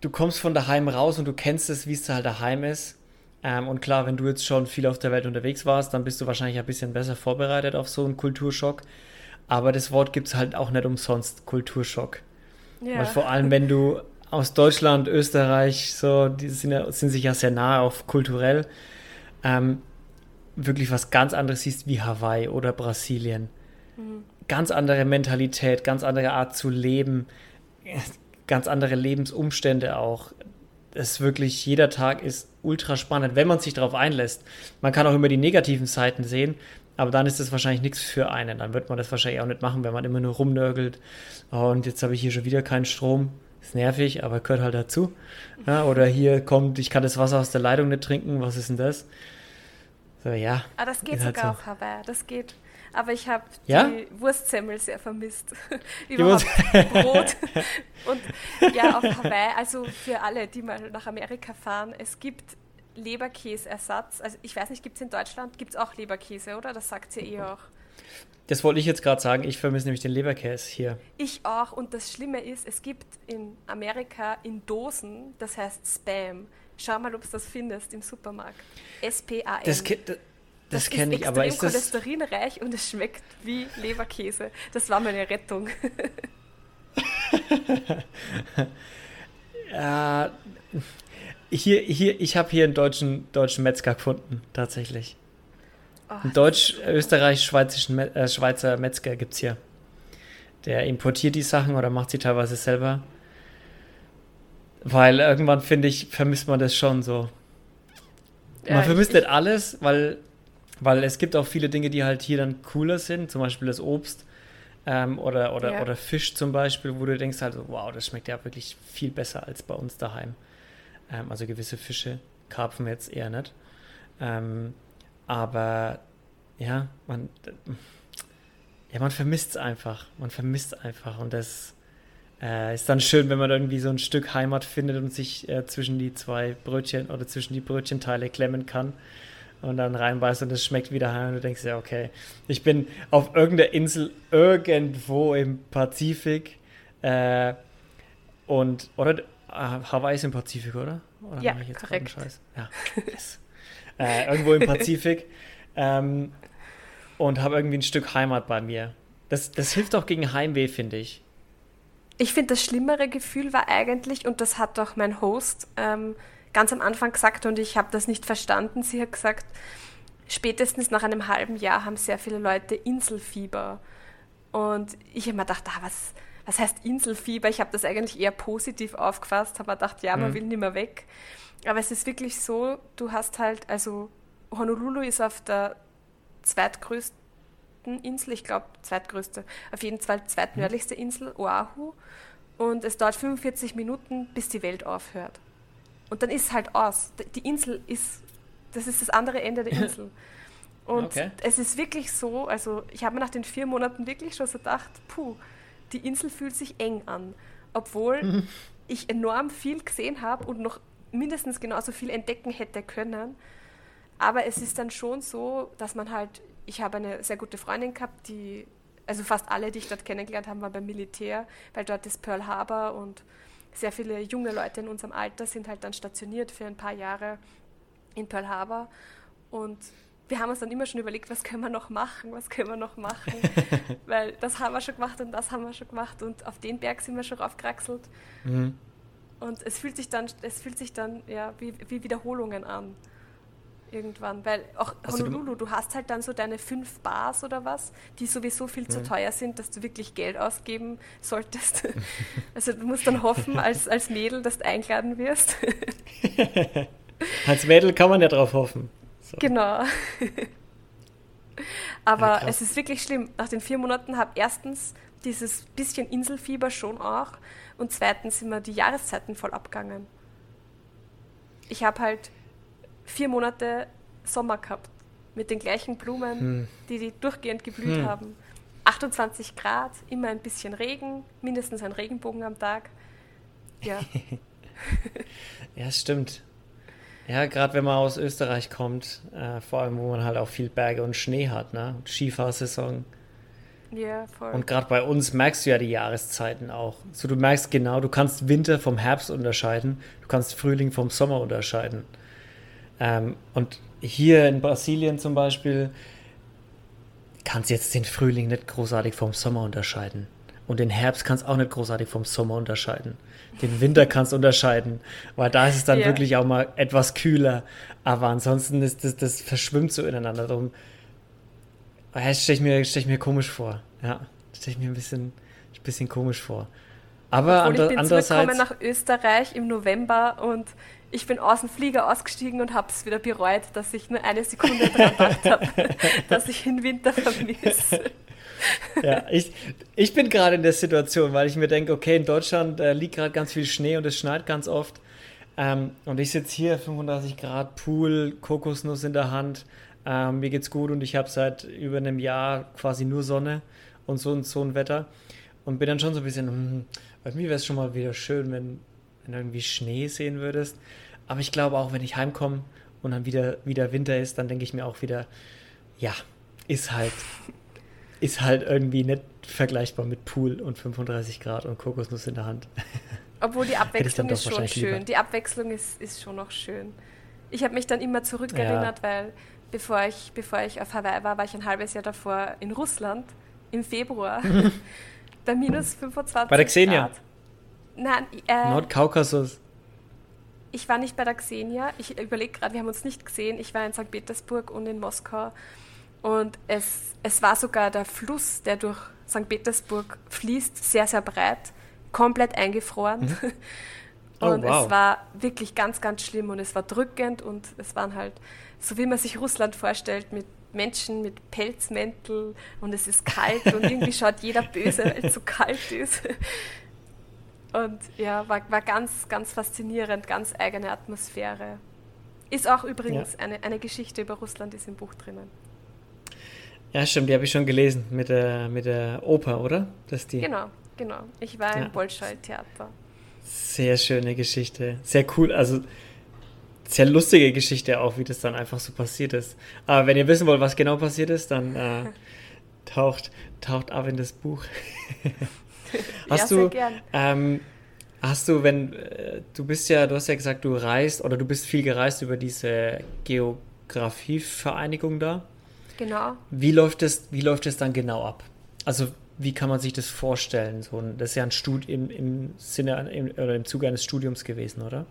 du kommst von daheim raus und du kennst es, wie es halt daheim ist. Ähm, und klar, wenn du jetzt schon viel auf der Welt unterwegs warst, dann bist du wahrscheinlich ein bisschen besser vorbereitet auf so einen Kulturschock. Aber das Wort gibt es halt auch nicht umsonst, Kulturschock. Ja. Weil vor allem, wenn du aus Deutschland, Österreich, so, die sind, ja, sind sich ja sehr nahe, auch kulturell, ähm, wirklich was ganz anderes siehst wie Hawaii oder Brasilien. Mhm. Ganz andere Mentalität, ganz andere Art zu leben, ganz andere Lebensumstände auch. Es ist wirklich, jeder Tag ist ultra spannend, wenn man sich darauf einlässt. Man kann auch immer die negativen Seiten sehen, aber dann ist das wahrscheinlich nichts für einen. Dann wird man das wahrscheinlich auch nicht machen, wenn man immer nur rumnörgelt. Oh, und jetzt habe ich hier schon wieder keinen Strom. Ist nervig, aber gehört halt dazu. Ja, oder hier kommt, ich kann das Wasser aus der Leitung nicht trinken. Was ist denn das? So, ja. Ah, das geht sogar so. auf Hawaii. Das geht. Aber ich habe ja? die Wurstsemmel sehr vermisst. *laughs* Überhaupt Brot. *laughs* Und ja, auf Hawaii, also für alle, die mal nach Amerika fahren, es gibt Leberkäseersatz. Also ich weiß nicht, gibt es in Deutschland, gibt es auch Leberkäse, oder? Das sagt sie eh auch. Das wollte ich jetzt gerade sagen. Ich vermisse nämlich den Leberkäse hier. Ich auch. Und das Schlimme ist, es gibt in Amerika in Dosen, das heißt Spam. Schau mal, ob du das findest im Supermarkt. S-P-A-M. Das, das, das kenne ich, aber ist das... cholesterinreich und es schmeckt wie Leberkäse. Das war meine Rettung. ja, *laughs* hier, hier, ich habe hier einen deutschen, deutschen Metzger gefunden, tatsächlich. Oh, einen deutsch-österreich-schweizerischen äh, Schweizer Metzger gibt es hier. Der importiert die Sachen oder macht sie teilweise selber. Weil irgendwann, finde ich, vermisst man das schon so. Man ja, vermisst ich, nicht alles, weil, weil es gibt auch viele Dinge, die halt hier dann cooler sind, zum Beispiel das Obst ähm, oder, oder, ja. oder Fisch zum Beispiel, wo du denkst halt, wow, das schmeckt ja wirklich viel besser als bei uns daheim. Ähm, also gewisse Fische, Karpfen jetzt eher nicht. Ähm, aber ja, man, ja, man vermisst es einfach. Man vermisst einfach und das äh, ist dann schön, wenn man irgendwie so ein Stück Heimat findet und sich äh, zwischen die zwei Brötchen oder zwischen die Brötchenteile klemmen kann und dann reinbeißt und es schmeckt wieder heim und du denkst ja, okay, ich bin auf irgendeiner Insel irgendwo im Pazifik äh, und, oder, ah, Hawaii ist im Pazifik, oder? oder ja, korrekt. Ja, yes. äh, irgendwo im *laughs* Pazifik ähm, und habe irgendwie ein Stück Heimat bei mir. Das, das hilft auch gegen Heimweh, finde ich. Ich finde, das schlimmere Gefühl war eigentlich, und das hat auch mein Host ähm, ganz am Anfang gesagt, und ich habe das nicht verstanden. Sie hat gesagt, spätestens nach einem halben Jahr haben sehr viele Leute Inselfieber. Und ich habe mir gedacht, ah, was, was heißt Inselfieber? Ich habe das eigentlich eher positiv aufgefasst, habe mir gedacht, ja, man mhm. will nicht mehr weg. Aber es ist wirklich so, du hast halt, also Honolulu ist auf der zweitgrößten Insel, ich glaube zweitgrößte, auf jeden Fall zweitnördlichste Insel, Oahu. Und es dauert 45 Minuten, bis die Welt aufhört. Und dann ist es halt aus. Die Insel ist, das ist das andere Ende der *laughs* Insel. Und okay. es ist wirklich so, also ich habe mir nach den vier Monaten wirklich schon so gedacht, puh, die Insel fühlt sich eng an. Obwohl mhm. ich enorm viel gesehen habe und noch mindestens genauso viel entdecken hätte können. Aber es ist dann schon so, dass man halt ich habe eine sehr gute Freundin gehabt, die, also fast alle, die ich dort kennengelernt habe, waren beim Militär, weil dort ist Pearl Harbor und sehr viele junge Leute in unserem Alter sind halt dann stationiert für ein paar Jahre in Pearl Harbor. Und wir haben uns dann immer schon überlegt, was können wir noch machen, was können wir noch machen, *laughs* weil das haben wir schon gemacht und das haben wir schon gemacht und auf den Berg sind wir schon raufgeraxelt. Mhm. Und es fühlt sich dann, es fühlt sich dann ja, wie, wie Wiederholungen an irgendwann, weil auch also Honolulu, du, du, hast halt dann so deine fünf Bars oder was, die sowieso viel zu teuer sind, dass du wirklich Geld ausgeben solltest. *laughs* also du musst dann hoffen als, als Mädel, dass du eingeladen wirst. *laughs* als Mädel kann man ja drauf hoffen. So. Genau. *laughs* Aber ja, es ist wirklich schlimm. Nach den vier Monaten habe erstens dieses bisschen Inselfieber schon auch und zweitens sind mir die Jahreszeiten voll abgegangen. Ich habe halt vier Monate Sommer gehabt mit den gleichen Blumen, hm. die, die durchgehend geblüht hm. haben. 28 Grad, immer ein bisschen Regen, mindestens ein Regenbogen am Tag. Ja. *laughs* ja, stimmt. Ja, gerade wenn man aus Österreich kommt, äh, vor allem wo man halt auch viel Berge und Schnee hat, ne? Skifahrsaison. Ja, voll. Und gerade bei uns merkst du ja die Jahreszeiten auch. So, du merkst genau, du kannst Winter vom Herbst unterscheiden, du kannst Frühling vom Sommer unterscheiden. Ähm, und hier in Brasilien zum Beispiel kannst du jetzt den Frühling nicht großartig vom Sommer unterscheiden. Und den Herbst kannst du auch nicht großartig vom Sommer unterscheiden. Den Winter kannst du unterscheiden, weil da ist es dann yeah. wirklich auch mal etwas kühler. Aber ansonsten ist das, das verschwimmt so ineinander. Darum das stelle ich, mir, stell ich mir komisch vor. Ja, stelle ich mir ein bisschen, ein bisschen komisch vor. Aber Obwohl ich bin andererseits... nach Österreich im November und ich bin aus dem Flieger ausgestiegen und habe es wieder bereut, dass ich nur eine Sekunde dran gedacht habe, *laughs* dass ich den Winter vermisse. Ja, ich, ich bin gerade in der Situation, weil ich mir denke, okay, in Deutschland äh, liegt gerade ganz viel Schnee und es schneit ganz oft. Ähm, und ich sitze hier, 35 Grad, Pool, Kokosnuss in der Hand. Ähm, mir geht's gut und ich habe seit über einem Jahr quasi nur Sonne und so, so ein Wetter. Und bin dann schon so ein bisschen, hm, bei mir wäre es schon mal wieder schön, wenn, wenn du irgendwie Schnee sehen würdest. Aber ich glaube auch, wenn ich heimkomme und dann wieder, wieder Winter ist, dann denke ich mir auch wieder, ja, ist halt, ist halt irgendwie nicht vergleichbar mit Pool und 35 Grad und Kokosnuss in der Hand. *laughs* Obwohl die Abwechslung ist schon schön. Lieber. Die Abwechslung ist, ist schon noch schön. Ich habe mich dann immer zurückerinnert, ja. weil bevor ich, bevor ich auf Hawaii war, war ich ein halbes Jahr davor in Russland im Februar *laughs* bei minus 25 Bei der Xenia? Grad. Nein, äh, Nordkaukasus. Ich war nicht bei der Xenia. Ich überlege gerade, wir haben uns nicht gesehen. Ich war in St. Petersburg und in Moskau. Und es, es war sogar der Fluss, der durch St. Petersburg fließt, sehr, sehr breit, komplett eingefroren. Mhm. *laughs* Oh, und wow. es war wirklich ganz, ganz schlimm und es war drückend und es waren halt, so wie man sich Russland vorstellt, mit Menschen mit Pelzmäntel und es ist kalt und irgendwie *laughs* schaut jeder böse, weil es so kalt ist. Und ja, war, war ganz, ganz faszinierend, ganz eigene Atmosphäre. Ist auch übrigens ja. eine, eine Geschichte über Russland, ist im Buch drinnen. Ja, stimmt, die habe ich schon gelesen mit der, mit der Oper, oder? Das die genau, genau. Ich war ja. im Bolschoi-Theater. Sehr schöne Geschichte. Sehr cool. Also sehr lustige Geschichte auch, wie das dann einfach so passiert ist. Aber wenn ihr wissen wollt, was genau passiert ist, dann äh, *laughs* taucht, taucht ab in das Buch. *laughs* *laughs* hast ja, du, ähm, hast du, wenn, äh, du bist ja, du hast ja gesagt, du reist oder du bist viel gereist über diese Geografievereinigung da. Genau. Wie läuft es, wie läuft es dann genau ab? Also wie kann man sich das vorstellen? So, das ist ja ein Studium im, im Sinne im, oder im Zuge eines Studiums gewesen, oder?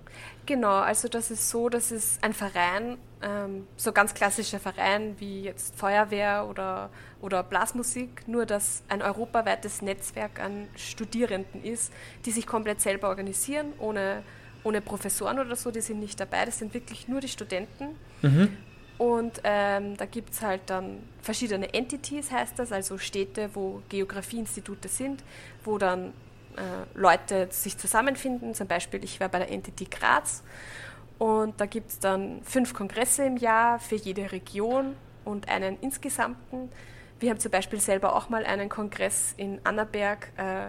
Genau, also das ist so, dass es ein Verein, ähm, so ganz klassischer Verein wie jetzt Feuerwehr oder, oder Blasmusik, nur dass ein europaweites Netzwerk an Studierenden ist, die sich komplett selber organisieren, ohne, ohne Professoren oder so, die sind nicht dabei, das sind wirklich nur die Studenten. Mhm. Und ähm, da gibt es halt dann verschiedene Entities, heißt das, also Städte, wo Geografieinstitute sind, wo dann äh, Leute sich zusammenfinden. Zum Beispiel, ich war bei der Entity Graz und da gibt es dann fünf Kongresse im Jahr für jede Region und einen insgesamten. Wir haben zum Beispiel selber auch mal einen Kongress in Annaberg, äh,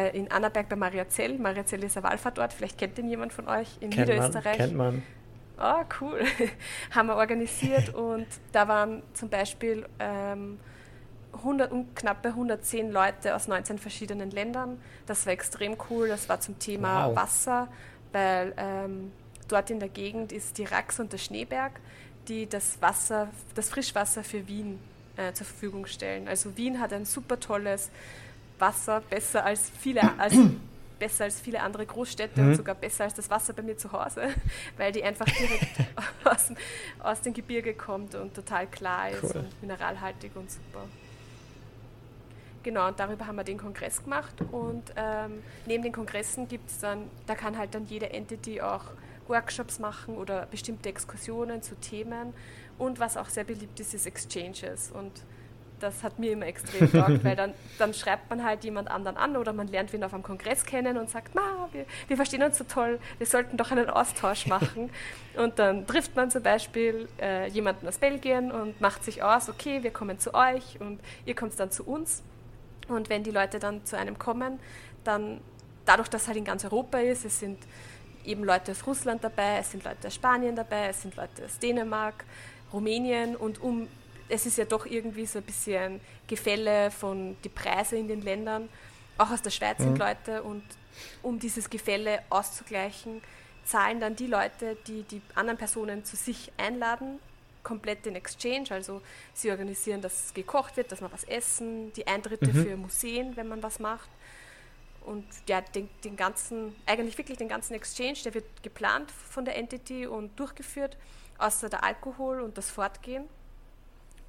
äh in Annaberg bei Mariazell. Mariazell ist ein Wallfahrtort, vielleicht kennt den jemand von euch in kennt Niederösterreich. Man, kennt man oh cool, *laughs* haben wir organisiert *laughs* und da waren zum Beispiel ähm, 100, knappe 110 Leute aus 19 verschiedenen Ländern. Das war extrem cool. Das war zum Thema wow. Wasser, weil ähm, dort in der Gegend ist die Rax und der Schneeberg, die das Wasser, das Frischwasser für Wien äh, zur Verfügung stellen. Also Wien hat ein super tolles Wasser, besser als viele, als *coughs* besser als viele andere Großstädte mhm. und sogar besser als das Wasser bei mir zu Hause, *laughs* weil die einfach direkt *laughs* aus, aus dem Gebirge kommt und total klar ist cool. und mineralhaltig und super. Genau, und darüber haben wir den Kongress gemacht und ähm, neben den Kongressen gibt es dann, da kann halt dann jede Entity auch Workshops machen oder bestimmte Exkursionen zu Themen und was auch sehr beliebt ist, ist Exchanges und das hat mir immer extrem taugt, weil dann, dann schreibt man halt jemand anderen an oder man lernt wen auf einem Kongress kennen und sagt, Ma, wir, wir verstehen uns so toll, wir sollten doch einen Austausch machen. *laughs* und dann trifft man zum Beispiel äh, jemanden aus Belgien und macht sich aus, okay, wir kommen zu euch und ihr kommt dann zu uns. Und wenn die Leute dann zu einem kommen, dann dadurch, dass halt in ganz Europa ist, es sind eben Leute aus Russland dabei, es sind Leute aus Spanien dabei, es sind Leute aus Dänemark, Rumänien und um es ist ja doch irgendwie so ein bisschen Gefälle von die Preise in den Ländern. Auch aus der Schweiz mhm. sind Leute und um dieses Gefälle auszugleichen, zahlen dann die Leute, die die anderen Personen zu sich einladen, komplett den Exchange. Also sie organisieren, dass gekocht wird, dass man was essen, die Eintritte mhm. für Museen, wenn man was macht. Und ja, den, den ganzen, eigentlich wirklich den ganzen Exchange, der wird geplant von der Entity und durchgeführt, außer der Alkohol und das Fortgehen.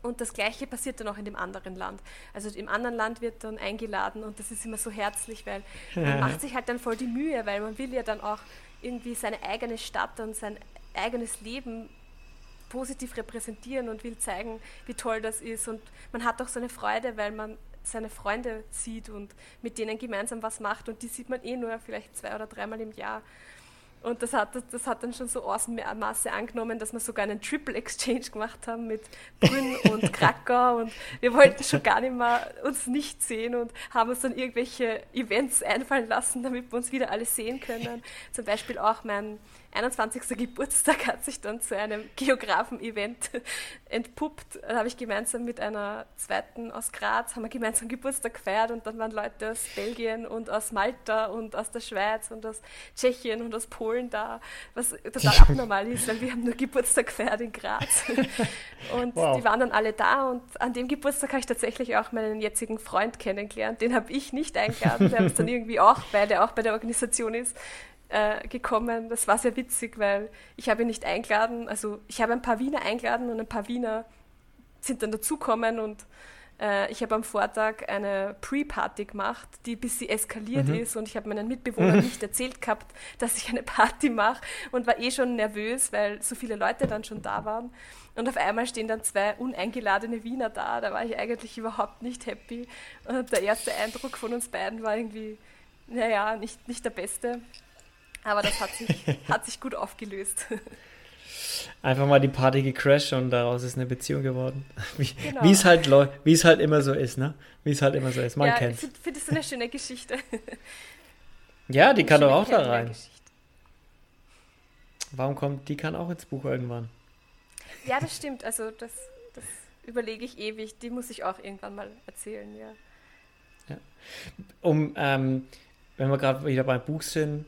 Und das Gleiche passiert dann auch in dem anderen Land. Also im anderen Land wird dann eingeladen und das ist immer so herzlich, weil man *laughs* macht sich halt dann voll die Mühe, weil man will ja dann auch irgendwie seine eigene Stadt und sein eigenes Leben positiv repräsentieren und will zeigen, wie toll das ist. Und man hat auch so eine Freude, weil man seine Freunde sieht und mit denen gemeinsam was macht und die sieht man eh nur vielleicht zwei oder dreimal im Jahr. Und das hat, das hat dann schon so Ausmaße angenommen, dass wir sogar einen Triple Exchange gemacht haben mit Brünn *laughs* und Krakau und wir wollten schon gar nicht mehr uns nicht sehen und haben uns dann irgendwelche Events einfallen lassen, damit wir uns wieder alle sehen können. Zum Beispiel auch mein 21. Geburtstag hat sich dann zu einem Geografen-Event entpuppt. Da habe ich gemeinsam mit einer zweiten aus Graz, haben wir gemeinsam Geburtstag gefeiert und dann waren Leute aus Belgien und aus Malta und aus der Schweiz und aus Tschechien und aus Polen da, was total *laughs* abnormal ist, weil wir haben nur Geburtstag gefeiert in Graz. *laughs* Und wow. die waren dann alle da und an dem Geburtstag habe ich tatsächlich auch meinen jetzigen Freund kennengelernt. Den habe ich nicht eingeladen, der ist dann irgendwie auch, weil der auch bei der Organisation ist, äh, gekommen. Das war sehr witzig, weil ich habe ihn nicht eingeladen. Also ich habe ein paar Wiener eingeladen und ein paar Wiener sind dann dazukommen und äh, ich habe am Vortag eine Pre-Party gemacht, die ein bisschen eskaliert mhm. ist und ich habe meinen Mitbewohnern nicht erzählt gehabt, *laughs* dass ich eine Party mache und war eh schon nervös, weil so viele Leute dann schon da waren. Und auf einmal stehen dann zwei uneingeladene Wiener da. Da war ich eigentlich überhaupt nicht happy. Und der erste Eindruck von uns beiden war irgendwie, naja, nicht, nicht der beste. Aber das hat sich, *laughs* hat sich gut aufgelöst. *laughs* Einfach mal die Party gecrashed und daraus ist eine Beziehung geworden. *laughs* Wie genau. es halt, wie es halt immer so ist, ne? Wie es halt immer so ist. Man ja, kennt Ich finde das eine schöne Geschichte. *laughs* Ja, die eine kann doch auch da rein. Warum kommt, die kann auch ins Buch irgendwann. Ja, das stimmt. Also das, das überlege ich ewig. Die muss ich auch irgendwann mal erzählen, ja. ja. Um, ähm, wenn wir gerade wieder beim Buch sind,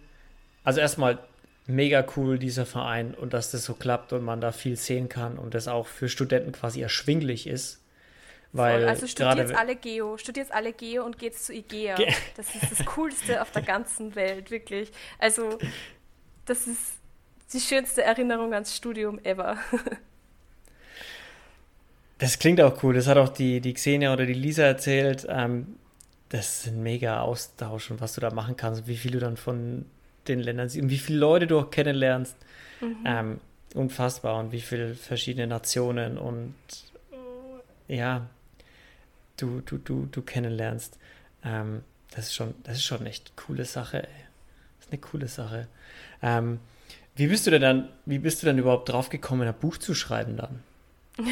also erstmal mega cool, dieser Verein und dass das so klappt und man da viel sehen kann und das auch für Studenten quasi erschwinglich ist. Weil Voll. Also studiert alle Geo, studiert alle Geo und geht zu IGEA. Ge das ist das Coolste auf der ganzen Welt, wirklich. Also das ist die schönste Erinnerung ans Studium ever. *laughs* Das klingt auch cool. Das hat auch die, die Xenia oder die Lisa erzählt. Ähm, das ist ein mega Austausch und was du da machen kannst, wie viel du dann von den Ländern siehst und wie viele Leute du auch kennenlernst. Mhm. Ähm, unfassbar und wie viele verschiedene Nationen und ja, du, du, du, du kennenlernst. Ähm, das ist schon, das ist schon echt coole Sache, ey. Das ist eine coole Sache. Ähm, wie bist du denn dann, wie bist du denn überhaupt drauf gekommen, ein Buch zu schreiben dann? *laughs*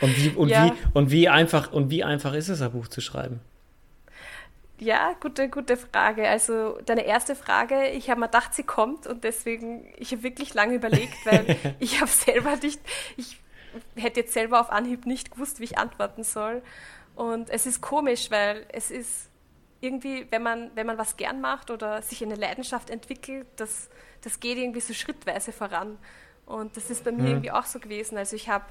Und wie, und ja. wie, und wie einfach, und wie einfach ist es, ein Buch zu schreiben? Ja, gute, gute Frage. Also deine erste Frage, ich habe mir gedacht, sie kommt und deswegen, ich habe wirklich lange überlegt, weil *laughs* ich habe selber nicht, ich hätte jetzt selber auf Anhieb nicht gewusst, wie ich antworten soll. Und es ist komisch, weil es ist irgendwie, wenn man, wenn man was gern macht oder sich eine Leidenschaft entwickelt, das, das geht irgendwie so schrittweise voran. Und das ist bei mir mhm. irgendwie auch so gewesen. Also ich habe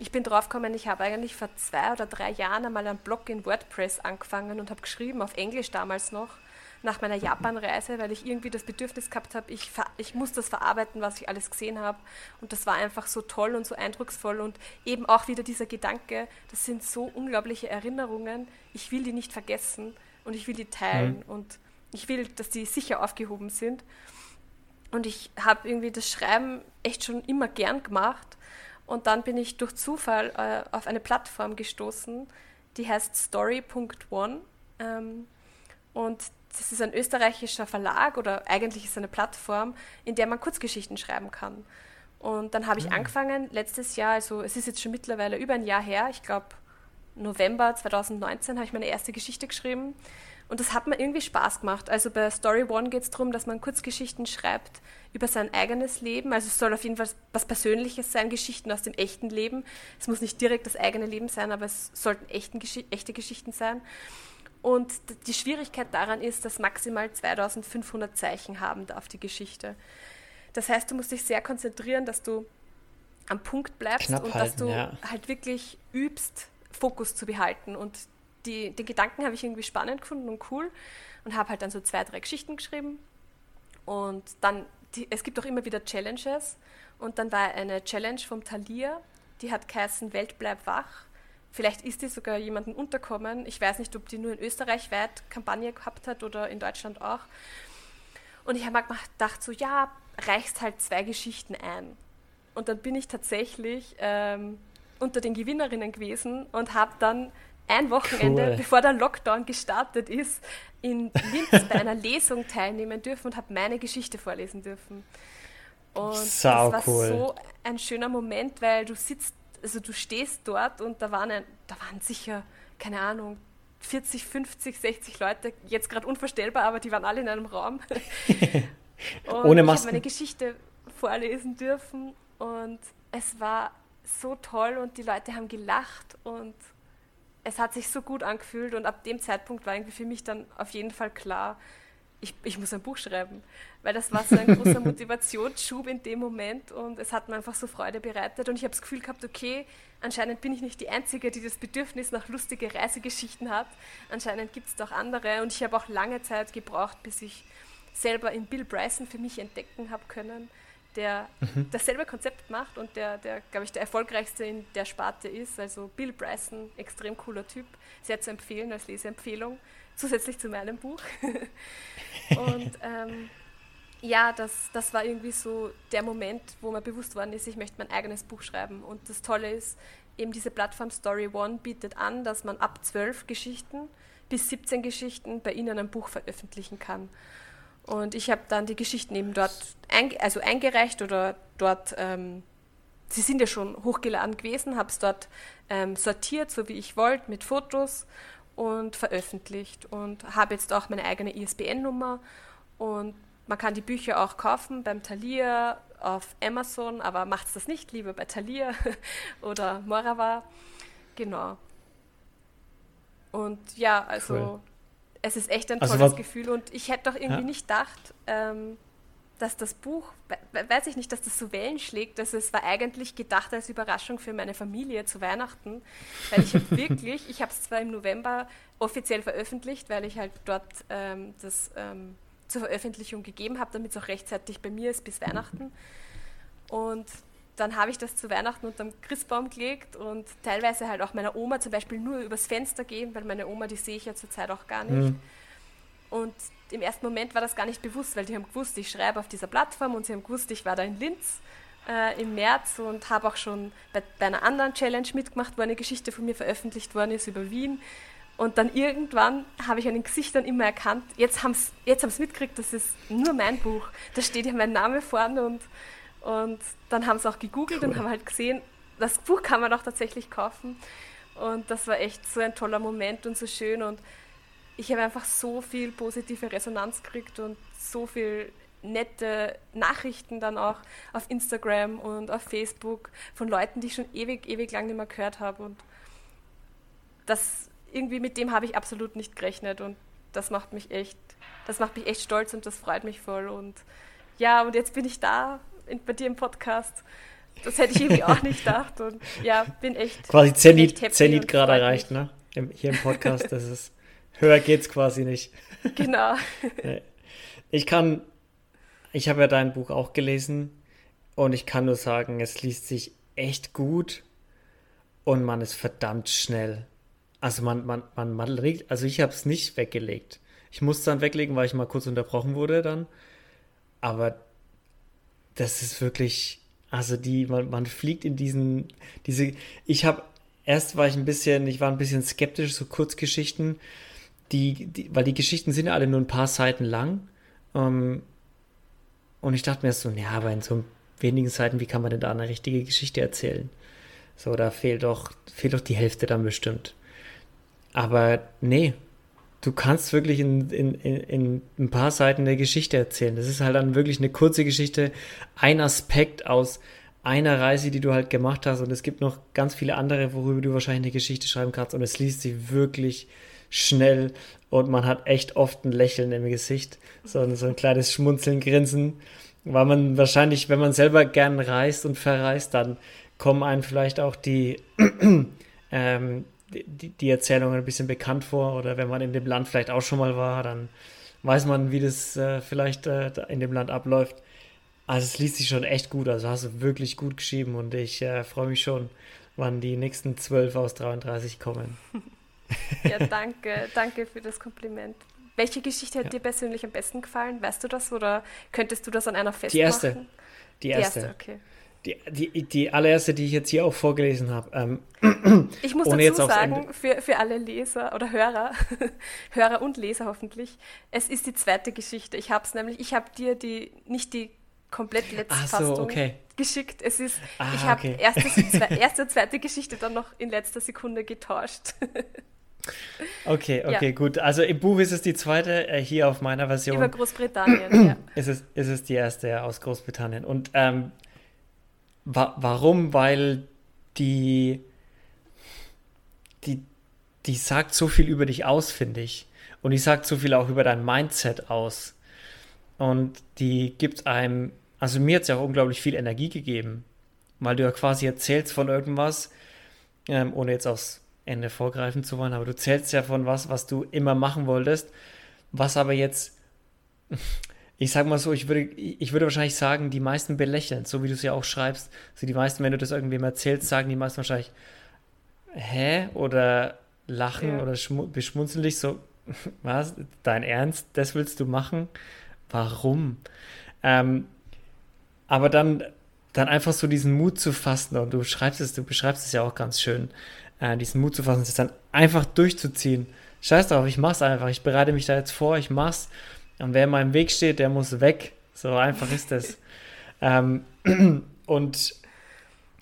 ich bin draufgekommen, ich habe eigentlich vor zwei oder drei Jahren einmal einen Blog in WordPress angefangen und habe geschrieben, auf Englisch damals noch, nach meiner Japan-Reise, weil ich irgendwie das Bedürfnis gehabt habe, ich, ich muss das verarbeiten, was ich alles gesehen habe. Und das war einfach so toll und so eindrucksvoll. Und eben auch wieder dieser Gedanke, das sind so unglaubliche Erinnerungen, ich will die nicht vergessen und ich will die teilen. Mhm. Und ich will, dass die sicher aufgehoben sind. Und ich habe irgendwie das Schreiben echt schon immer gern gemacht. Und dann bin ich durch Zufall äh, auf eine Plattform gestoßen, die heißt Story.one. Ähm, und das ist ein österreichischer Verlag oder eigentlich ist es eine Plattform, in der man Kurzgeschichten schreiben kann. Und dann habe ich mhm. angefangen letztes Jahr, also es ist jetzt schon mittlerweile über ein Jahr her, ich glaube November 2019 habe ich meine erste Geschichte geschrieben. Und das hat mir irgendwie Spaß gemacht. Also bei Story One geht es darum, dass man Kurzgeschichten schreibt über sein eigenes Leben. Also es soll auf jeden Fall was Persönliches sein, Geschichten aus dem echten Leben. Es muss nicht direkt das eigene Leben sein, aber es sollten echten, echte Geschichten sein. Und die Schwierigkeit daran ist, dass maximal 2500 Zeichen haben darf die Geschichte. Das heißt, du musst dich sehr konzentrieren, dass du am Punkt bleibst Knapp und halten, dass du ja. halt wirklich übst, Fokus zu behalten und die, den Gedanken habe ich irgendwie spannend gefunden und cool und habe halt dann so zwei, drei Geschichten geschrieben. Und dann, die, es gibt auch immer wieder Challenges. Und dann war eine Challenge vom Thalia, die hat geheißen Welt bleib wach. Vielleicht ist die sogar jemanden unterkommen. Ich weiß nicht, ob die nur in Österreich weit Kampagne gehabt hat oder in Deutschland auch. Und ich habe mir gedacht, so, ja, reichst halt zwei Geschichten ein. Und dann bin ich tatsächlich ähm, unter den Gewinnerinnen gewesen und habe dann ein Wochenende, cool. bevor der Lockdown gestartet ist, in Linz bei einer *laughs* Lesung teilnehmen dürfen und habe meine Geschichte vorlesen dürfen. Und Sau das war cool. so ein schöner Moment, weil du sitzt, also du stehst dort und da waren, ein, da waren sicher, keine Ahnung, 40, 50, 60 Leute, jetzt gerade unvorstellbar, aber die waren alle in einem Raum. *laughs* *laughs* Ohne Masken. Ich habe meine Geschichte vorlesen dürfen und es war so toll und die Leute haben gelacht und es hat sich so gut angefühlt und ab dem Zeitpunkt war irgendwie für mich dann auf jeden Fall klar, ich, ich muss ein Buch schreiben, weil das war so ein großer *laughs* Motivationsschub in dem Moment und es hat mir einfach so Freude bereitet und ich habe das Gefühl gehabt, okay, anscheinend bin ich nicht die Einzige, die das Bedürfnis nach lustige Reisegeschichten hat, anscheinend gibt es doch andere und ich habe auch lange Zeit gebraucht, bis ich selber in Bill Bryson für mich entdecken habe können, der mhm. dasselbe Konzept macht und der, der glaube ich, der erfolgreichste in der Sparte ist. Also Bill Bryson, extrem cooler Typ, sehr zu empfehlen als Leseempfehlung, zusätzlich zu meinem Buch. *laughs* und ähm, ja, das, das war irgendwie so der Moment, wo mir bewusst worden ist, ich möchte mein eigenes Buch schreiben. Und das Tolle ist, eben diese Plattform Story One bietet an, dass man ab zwölf Geschichten bis 17 Geschichten bei ihnen ein Buch veröffentlichen kann. Und ich habe dann die Geschichten eben dort ein, also eingereicht oder dort, ähm, sie sind ja schon hochgeladen gewesen, habe es dort ähm, sortiert, so wie ich wollte, mit Fotos und veröffentlicht und habe jetzt auch meine eigene ISBN-Nummer und man kann die Bücher auch kaufen beim Thalia, auf Amazon, aber macht es das nicht, lieber bei Thalia *laughs* oder Morava. Genau. Und ja, also cool es ist echt ein also tolles Gefühl und ich hätte doch irgendwie ja. nicht gedacht, ähm, dass das Buch, weiß ich nicht, dass das so Wellen schlägt. Also es war eigentlich gedacht als Überraschung für meine Familie zu Weihnachten, weil ich *laughs* wirklich, ich habe es zwar im November offiziell veröffentlicht, weil ich halt dort ähm, das ähm, zur Veröffentlichung gegeben habe, damit es auch rechtzeitig bei mir ist bis Weihnachten. Und dann habe ich das zu Weihnachten unterm Christbaum gelegt und teilweise halt auch meiner Oma zum Beispiel nur übers Fenster gehen, weil meine Oma, die sehe ich ja zurzeit auch gar nicht. Mhm. Und im ersten Moment war das gar nicht bewusst, weil die haben gewusst, ich schreibe auf dieser Plattform und sie haben gewusst, ich war da in Linz äh, im März und habe auch schon bei, bei, einer anderen Challenge mitgemacht, wo eine Geschichte von mir veröffentlicht worden ist über Wien. Und dann irgendwann habe ich an den Gesichtern immer erkannt, jetzt haben sie jetzt mitgekriegt, das ist nur mein Buch. Da steht ja mein Name vorne und und dann haben sie auch gegoogelt cool. und haben halt gesehen, das Buch kann man auch tatsächlich kaufen. Und das war echt so ein toller Moment und so schön. Und ich habe einfach so viel positive Resonanz gekriegt und so viel nette Nachrichten dann auch auf Instagram und auf Facebook von Leuten, die ich schon ewig, ewig lang nicht mehr gehört habe. Und das irgendwie mit dem habe ich absolut nicht gerechnet. Und das macht mich echt, das macht mich echt stolz und das freut mich voll. Und ja, und jetzt bin ich da in, bei dir im Podcast. Das hätte ich irgendwie auch nicht gedacht. Und ja, bin echt. Quasi Zenit, Zenit gerade erreicht, ne? Im, hier im Podcast. Das ist Höher geht's quasi nicht. *laughs* Genau. Ich kann, ich habe ja dein Buch auch gelesen und ich kann nur sagen, es liest sich echt gut und man ist verdammt schnell. Also man, man, man, man legt, also ich habe es nicht weggelegt. Ich musste dann weglegen, weil ich mal kurz unterbrochen wurde dann. Aber das ist wirklich, also die, man, man fliegt in diesen, diese, ich habe, erst war ich ein bisschen, ich war ein bisschen skeptisch, so Kurzgeschichten, die, die weil die Geschichten sind ja alle nur ein paar Seiten lang. Ähm, und ich dachte mir so, ja, aber in so wenigen Seiten, wie kann man denn da eine richtige Geschichte erzählen? So, da fehlt doch, fehlt doch die Hälfte dann bestimmt. Aber nee, du kannst wirklich in, in, in, in ein paar Seiten eine Geschichte erzählen. Das ist halt dann wirklich eine kurze Geschichte, ein Aspekt aus einer Reise, die du halt gemacht hast. Und es gibt noch ganz viele andere, worüber du wahrscheinlich eine Geschichte schreiben kannst. Und es liest sich wirklich schnell und man hat echt oft ein Lächeln im Gesicht. So, ein, so ein kleines Schmunzeln, Grinsen. Weil man wahrscheinlich, wenn man selber gern reist und verreist, dann kommen einem vielleicht auch die, *clears throat* ähm, die, die Erzählungen ein bisschen bekannt vor oder wenn man in dem Land vielleicht auch schon mal war, dann weiß man, wie das äh, vielleicht äh, in dem Land abläuft. Also es liest sich schon echt gut, also hast du wirklich gut geschrieben und ich äh, freue mich schon, wann die nächsten zwölf aus 33 kommen. *laughs* Ja, danke, danke für das Kompliment. Welche Geschichte hat ja. dir persönlich am besten gefallen? Weißt du das oder könntest du das an einer festmachen? Die erste. Die erste. Die erste, okay die, die, die allererste, die ich jetzt hier auch vorgelesen habe. Ähm, *clears throat* ich muss dazu sagen, für, für alle Leser oder Hörer, *laughs* Hörer und Leser hoffentlich, es ist die zweite Geschichte. Ich habe es nämlich, ich habe dir die, nicht die komplett letzte so, Fassung okay. geschickt. Es ist, ah, ich habe okay. erste, *laughs* erste, zweite Geschichte dann noch in letzter Sekunde getauscht. Okay, *laughs* okay, ja. gut. Also im Buch ist es die zweite, äh, hier auf meiner Version. Über Großbritannien, ja. *clears throat* Ist es, ist es die erste aus Großbritannien. Und ähm, Wa warum? Weil die, die, die sagt so viel über dich aus, finde ich. Und die sagt so viel auch über dein Mindset aus. Und die gibt einem, also mir hat es ja auch unglaublich viel Energie gegeben, weil du ja quasi erzählst von irgendwas, ähm, ohne jetzt aufs Ende vorgreifen zu wollen, aber du erzählst ja von was, was du immer machen wolltest, was aber jetzt ich sag mal so, ich würde, ich würde wahrscheinlich sagen, die meisten belächeln, so wie du es ja auch schreibst. Also die meisten, wenn du das irgendwem erzählst, sagen die meisten wahrscheinlich, hä? Oder lachen ja. oder beschmunzeln dich so, *laughs* was? Dein Ernst? Das willst du machen? Warum? Ähm, aber dann, dann einfach so diesen Mut zu fassen und du schreibst es, du beschreibst es ja auch ganz schön, äh, diesen Mut zu fassen, es dann einfach durchzuziehen. Scheiß drauf, ich mach's einfach. Ich bereite mich da jetzt vor, ich mach's und wer in meinem Weg steht, der muss weg. So einfach ist das. *laughs* ähm, *clears throat* und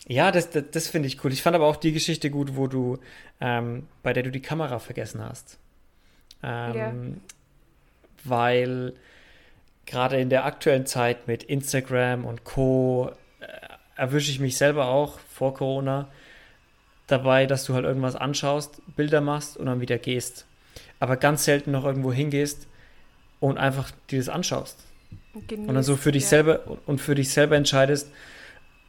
ja, das, das, das finde ich cool. Ich fand aber auch die Geschichte gut, wo du, ähm, bei der du die Kamera vergessen hast. Ähm, ja. Weil gerade in der aktuellen Zeit mit Instagram und Co. Äh, erwische ich mich selber auch vor Corona dabei, dass du halt irgendwas anschaust, Bilder machst und dann wieder gehst. Aber ganz selten noch irgendwo hingehst und einfach dir das anschaust. Genießt, und dann so für dich ja. selber und für dich selber entscheidest,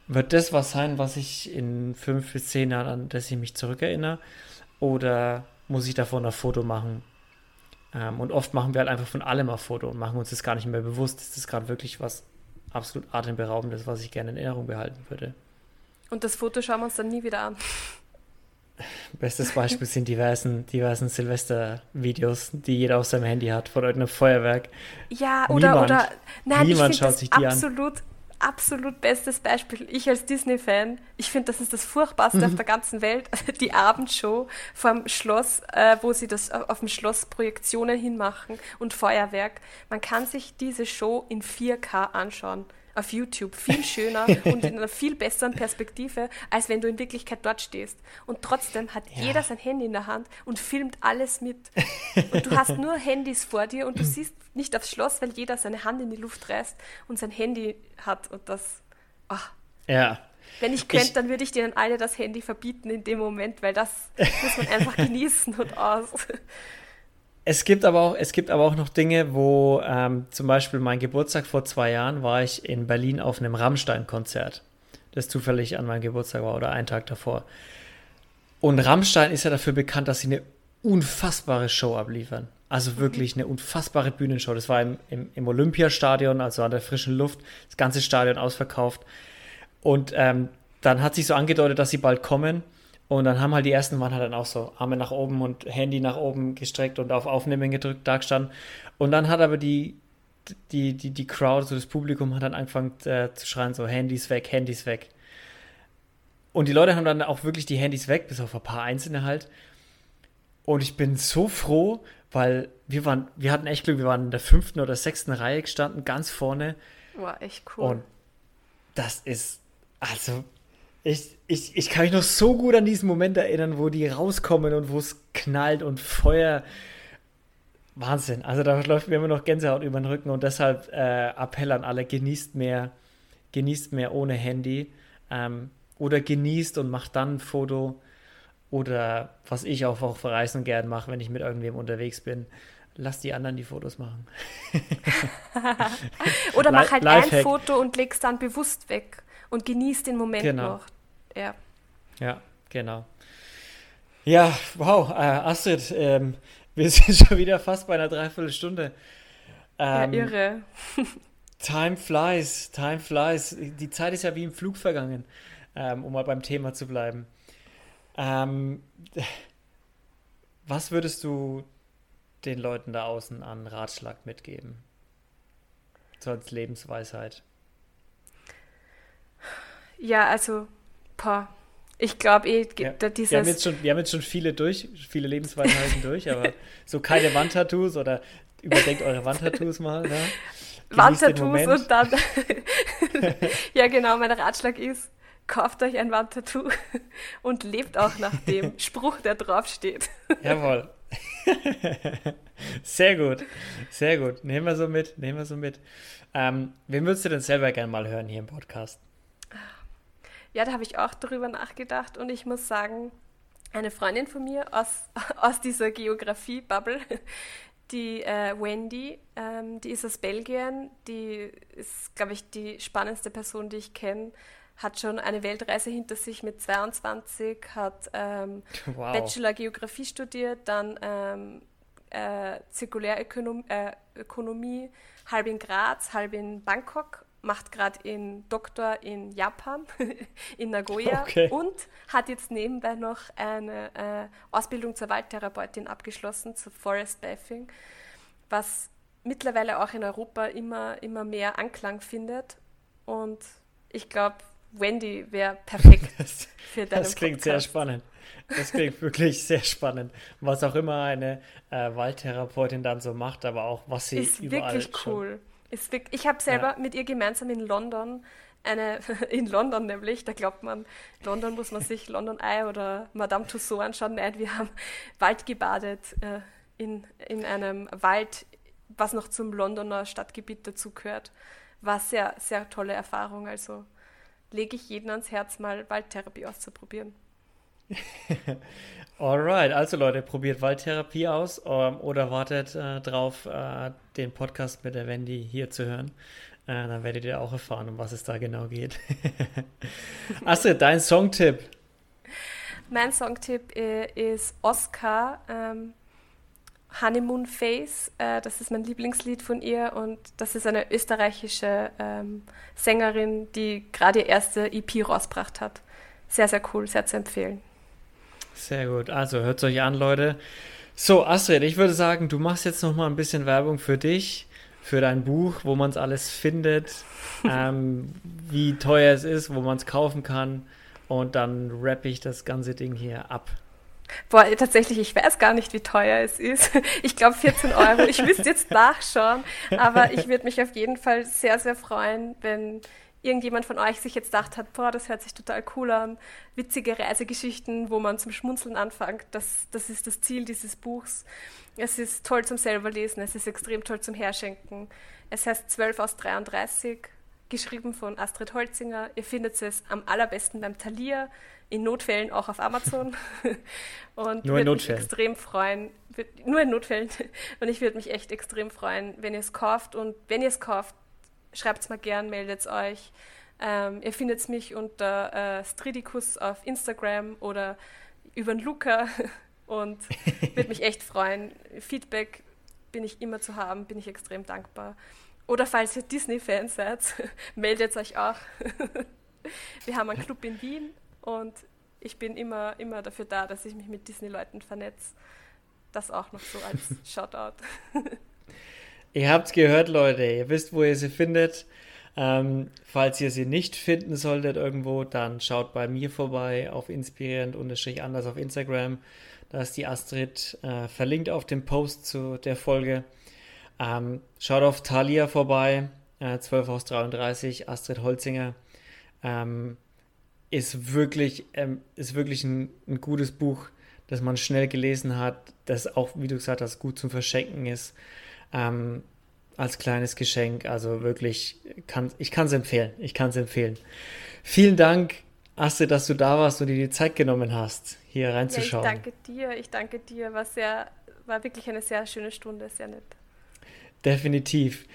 wird das was sein, was ich in fünf bis zehn Jahren an das ich mich zurückerinnere? Oder muss ich davon ein Foto machen? Ähm, und oft machen wir halt einfach von allem ein Foto und machen uns das gar nicht mehr bewusst. Ist das gerade wirklich was absolut atemberaubendes, was ich gerne in Erinnerung behalten würde? Und das Foto schauen wir uns dann nie wieder an. Bestes Beispiel sind diversen, diversen Silvester-Videos, die jeder auf seinem Handy hat, von irgendeinem Feuerwerk. Ja, oder, niemand, oder, nein, niemand schaut sich die absolut, an. Absolut bestes Beispiel. Ich als Disney-Fan, ich finde, das ist das Furchtbarste mhm. auf der ganzen Welt. *laughs* Die Abendshow vom Schloss, äh, wo sie das auf dem Schloss Projektionen hinmachen und Feuerwerk. Man kann sich diese Show in 4K anschauen auf YouTube viel schöner *laughs* und in einer viel besseren Perspektive, als wenn du in Wirklichkeit dort stehst. Und trotzdem hat ja. jeder sein Handy in der Hand und filmt alles mit. Und du hast nur Handys vor dir und du *laughs* siehst nicht aufs Schloss, weil jeder seine Hand in die Luft reißt und sein Handy hat und das. Oh. Ja. Wenn ich könnte, dann würde ich denen alle das Handy verbieten in dem Moment, weil das muss man einfach *laughs* genießen und aus. Es gibt aber auch, es gibt aber auch noch Dinge, wo ähm, zum Beispiel mein Geburtstag vor zwei Jahren war ich in Berlin auf einem Rammstein-Konzert, das zufällig an meinem Geburtstag war oder einen Tag davor. Und Rammstein ist ja dafür bekannt, dass sie eine unfassbare Show abliefern. Also wirklich eine unfassbare Bühnenshow. Das war im, im, im Olympiastadion, also an der frischen Luft, das ganze Stadion ausverkauft. Und ähm, dann hat sich so angedeutet, dass sie bald kommen. Und dann haben halt die ersten waren halt dann auch so Arme nach oben und Handy nach oben gestreckt und auf Aufnehmen gedrückt, da gestanden. Und dann hat aber die, die, die, die Crowd, so das Publikum hat dann angefangen äh, zu schreien, so Handys weg, Handys weg. Und die Leute haben dann auch wirklich die Handys weg, bis auf ein paar einzelne halt. Und ich bin so froh, weil wir waren, wir hatten echt Glück, wir waren in der fünften oder sechsten Reihe gestanden, ganz vorne. War echt cool. Und das ist, also, ich, ich, ich kann mich noch so gut an diesen Moment erinnern, wo die rauskommen und wo es knallt und Feuer. Wahnsinn. Also da läuft mir immer noch Gänsehaut über den Rücken und deshalb äh, Appell an alle, genießt mehr, genießt mehr ohne Handy ähm, oder genießt und macht dann ein Foto oder was ich auch auf Reisen gern mache, wenn ich mit irgendwem unterwegs bin, lass die anderen die Fotos machen. *laughs* Oder mach halt ein Foto und leg's dann bewusst weg und genieß den Moment genau. noch. Ja. Ja, genau. Ja, wow, äh, Astrid, ähm, *laughs* wir sind schon wieder fast bei einer Dreiviertelstunde. Ähm, ja, irre. *laughs* time flies, time flies. Die Zeit ist ja wie im Flug vergangen, ähm, um mal beim Thema zu bleiben. Ähm, *laughs* was würdest du den Leuten da außen an Ratschlag mitgeben? So als Lebensweisheit. Ja, also, boah, ich glaube eh, ja, dieses... Wir haben, jetzt schon, wir haben jetzt schon viele durch, viele Lebensweisheiten durch, aber so keine Wandtattoos oder überdenkt eure Wandtattoos mal. Ne? Wandtattoos und dann... *laughs* ja, genau, mein Ratschlag ist, kauft euch ein Wandtattoo *laughs* und lebt auch nach dem *laughs* Spruch, der draufsteht. Jawohl. sehr gut, sehr gut. Nehmen wir so mit, nehmen wir so mit. Ähm, wen würdest du denn selber gerne mal hören hier im Podcast? Ja, da habe ich auch drüber nachgedacht und ich muss sagen, eine Freundin von mir aus, *laughs* aus dieser Geografie-Bubble, *laughs* die äh, Wendy, ähm, die ist aus Belgien, die ist, glaube ich, die spannendste Person, die ich kenne hat schon eine Weltreise hinter sich mit 22, hat ähm, *laughs* wow. Bachelor Geografie studiert, dann ähm, äh, Zirkulärökonomie, äh, halb in Graz, halb in Bangkok, macht gerade in Doktor in Japan, *laughs* in Nagoya okay. und hat jetzt nebenbei noch eine äh, Ausbildung zur Waldtherapeutin abgeschlossen, zu Forest Bathing, was mittlerweile auch in Europa immer, immer mehr Anklang findet. Und ich glaube, Wendy wäre perfekt *laughs* das, für deinen Das klingt Podcast. sehr spannend. Das klingt wirklich sehr spannend. Was auch immer eine äh, Waldtherapeutin dann so macht, aber auch was sie ist überall wirklich cool. Wirklich, ich habe selber ja. mit ihr gemeinsam in London eine, *laughs* in London nämlich, da glaubt man, London muss man sich London Eye oder Madame Tussauds anschauen. Nein, wir haben Wald gebadet äh, in, in einem Wald, was noch zum Londoner Stadtgebiet dazugehört. War sehr, sehr tolle Erfahrung. Also lege ich jeden ans Herz, mal Waldtherapie auszuprobieren. *laughs* Alright, also Leute, probiert Waldtherapie aus ähm, oder wartet äh, drauf, äh, den Podcast mit der Wendy hier zu hören. Äh, dann werdet ihr auch erfahren, um was es da genau geht. *laughs* Astrid, dein Songtipp. Mein Songtipp äh, ist Oscar ähm, Honeymoon Face. Äh, das ist mein Lieblingslied von ihr und das ist eine österreichische ähm, Sängerin, die gerade ihr erste EP rausgebracht hat. Sehr, sehr cool, sehr zu empfehlen. Sehr gut. Also hört es euch an, Leute. So, Astrid, ich würde sagen, du machst jetzt noch mal ein bisschen Werbung für dich, für dein Buch, wo man es alles findet, *laughs* ähm, wie teuer es ist, wo man es kaufen kann. Und dann rappe ich das ganze Ding hier ab. Boah, tatsächlich, ich weiß gar nicht, wie teuer es ist. *laughs* Ich glaube 14 Euro. Ich müsste jetzt nachschauen, aber ich würde mich auf jeden Fall sehr, sehr freuen, wenn irgendjemand von euch sich jetzt gedacht hat, boah, das hört sich total cool an, witzige Reisegeschichten, wo man zum Schmunzeln anfängt. Das, das ist das Ziel dieses Buchs. Es ist toll zum selberlesen, es ist extrem toll zum Herschenken. Es heißt 12 aus 33, geschrieben von Astrid Holzinger. Ihr findet es am allerbesten beim Thalia in Notfällen auch auf Amazon. *laughs* Und nur in Notfällen. Mich extrem freuen. Nur in Notfällen. *laughs* Und ich würde mich echt extrem freuen, wenn ihr es kauft. Und wenn ihr es kauft, schreibt es mal gern, meldet euch. Ähm, ihr findet mich unter äh, Stridicus auf Instagram oder über den Luca *laughs* und würde mich echt freuen. Feedback bin ich immer zu haben, bin ich extrem dankbar. Oder falls ihr Disney-Fans seid, *laughs* meldet euch auch. *laughs* Wir haben einen Club in Wien und ich bin immer, immer dafür da, dass ich mich mit Disney-Leuten vernetze. Das auch noch so als Shoutout. Ihr habt gehört, Leute. Ihr wisst, wo ihr sie findet. Ähm, falls ihr sie nicht finden solltet irgendwo, dann schaut bei mir vorbei auf inspirierend-anders auf Instagram. Da ist die Astrid äh, verlinkt auf dem Post zu der Folge. Ähm, schaut auf Thalia vorbei, äh, 12 aus 33, Astrid Holzinger. Ähm, ist wirklich, ähm, ist wirklich ein, ein, gutes Buch, das man schnell gelesen hat, das auch, wie du gesagt hast, gut zum Verschenken ist. Ähm, als kleines Geschenk. Also wirklich, kann, ich kann es empfehlen. Ich kann es empfehlen. Vielen Dank, Astrid, dass du da warst und dir die Zeit genommen hast, hier reinzuschauen. Ja, ich danke dir. Ich danke dir. War, sehr, war wirklich eine sehr schöne Stunde. Sehr nett. Definitiv.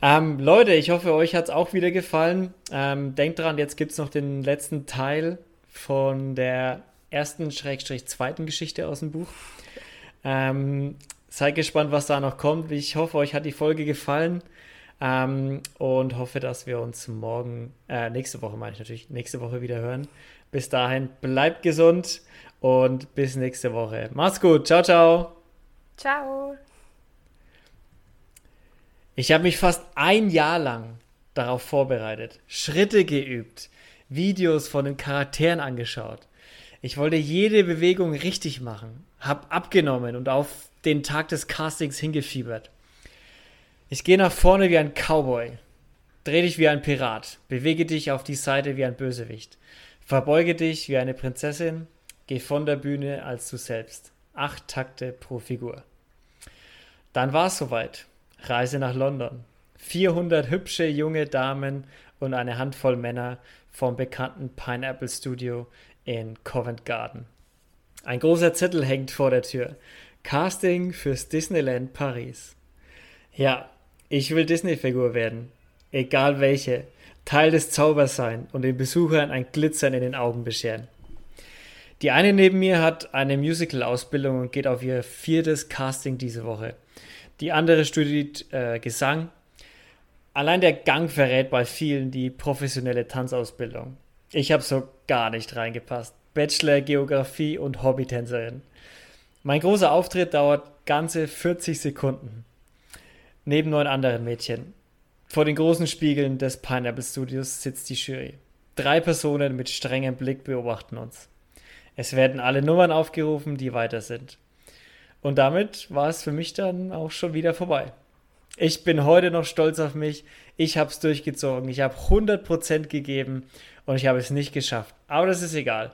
Ähm, Leute, ich hoffe, euch hat es auch wieder gefallen. Ähm, denkt dran, jetzt gibt es noch den letzten Teil von der ersten, Schrägstrich, zweiten Geschichte aus dem Buch. Ähm, seid gespannt, was da noch kommt. Ich hoffe, euch hat die Folge gefallen ähm, und hoffe, dass wir uns morgen, äh, nächste Woche meine ich natürlich, nächste Woche wieder hören. Bis dahin, bleibt gesund und bis nächste Woche. Macht's gut. Ciao, ciao. Ciao. Ich habe mich fast ein Jahr lang darauf vorbereitet, Schritte geübt, Videos von den Charakteren angeschaut. Ich wollte jede Bewegung richtig machen, habe abgenommen und auf den Tag des Castings hingefiebert. Ich gehe nach vorne wie ein Cowboy, dreh dich wie ein Pirat, bewege dich auf die Seite wie ein Bösewicht, verbeuge dich wie eine Prinzessin, geh von der Bühne als du selbst. Acht Takte pro Figur. Dann war es soweit. Reise nach London. 400 hübsche junge Damen und eine Handvoll Männer vom bekannten Pineapple Studio in Covent Garden. Ein großer Zettel hängt vor der Tür. Casting fürs Disneyland Paris. Ja, ich will Disney-Figur werden. Egal welche. Teil des Zaubers sein und den Besuchern ein Glitzern in den Augen bescheren. Die eine neben mir hat eine Musical-Ausbildung und geht auf ihr viertes Casting diese Woche. Die andere studiert äh, Gesang. Allein der Gang verrät bei vielen die professionelle Tanzausbildung. Ich habe so gar nicht reingepasst. Bachelor Geografie und Hobbytänzerin. Mein großer Auftritt dauert ganze 40 Sekunden. Neben neun anderen Mädchen. Vor den großen Spiegeln des Pineapple Studios sitzt die Jury. Drei Personen mit strengem Blick beobachten uns. Es werden alle Nummern aufgerufen, die weiter sind. Und damit war es für mich dann auch schon wieder vorbei. Ich bin heute noch stolz auf mich. Ich habe es durchgezogen. Ich habe 100% gegeben und ich habe es nicht geschafft. Aber das ist egal.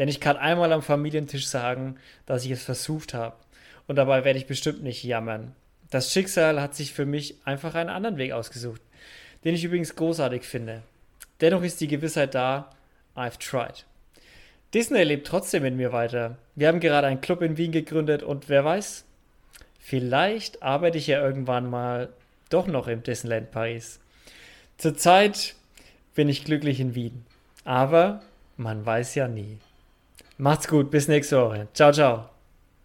Denn ich kann einmal am Familientisch sagen, dass ich es versucht habe. Und dabei werde ich bestimmt nicht jammern. Das Schicksal hat sich für mich einfach einen anderen Weg ausgesucht, den ich übrigens großartig finde. Dennoch ist die Gewissheit da, I've tried. Disney lebt trotzdem in mir weiter. Wir haben gerade einen Club in Wien gegründet und wer weiß, vielleicht arbeite ich ja irgendwann mal doch noch im Disneyland Paris. Zurzeit bin ich glücklich in Wien, aber man weiß ja nie. Macht's gut, bis nächste Woche. Ciao, ciao.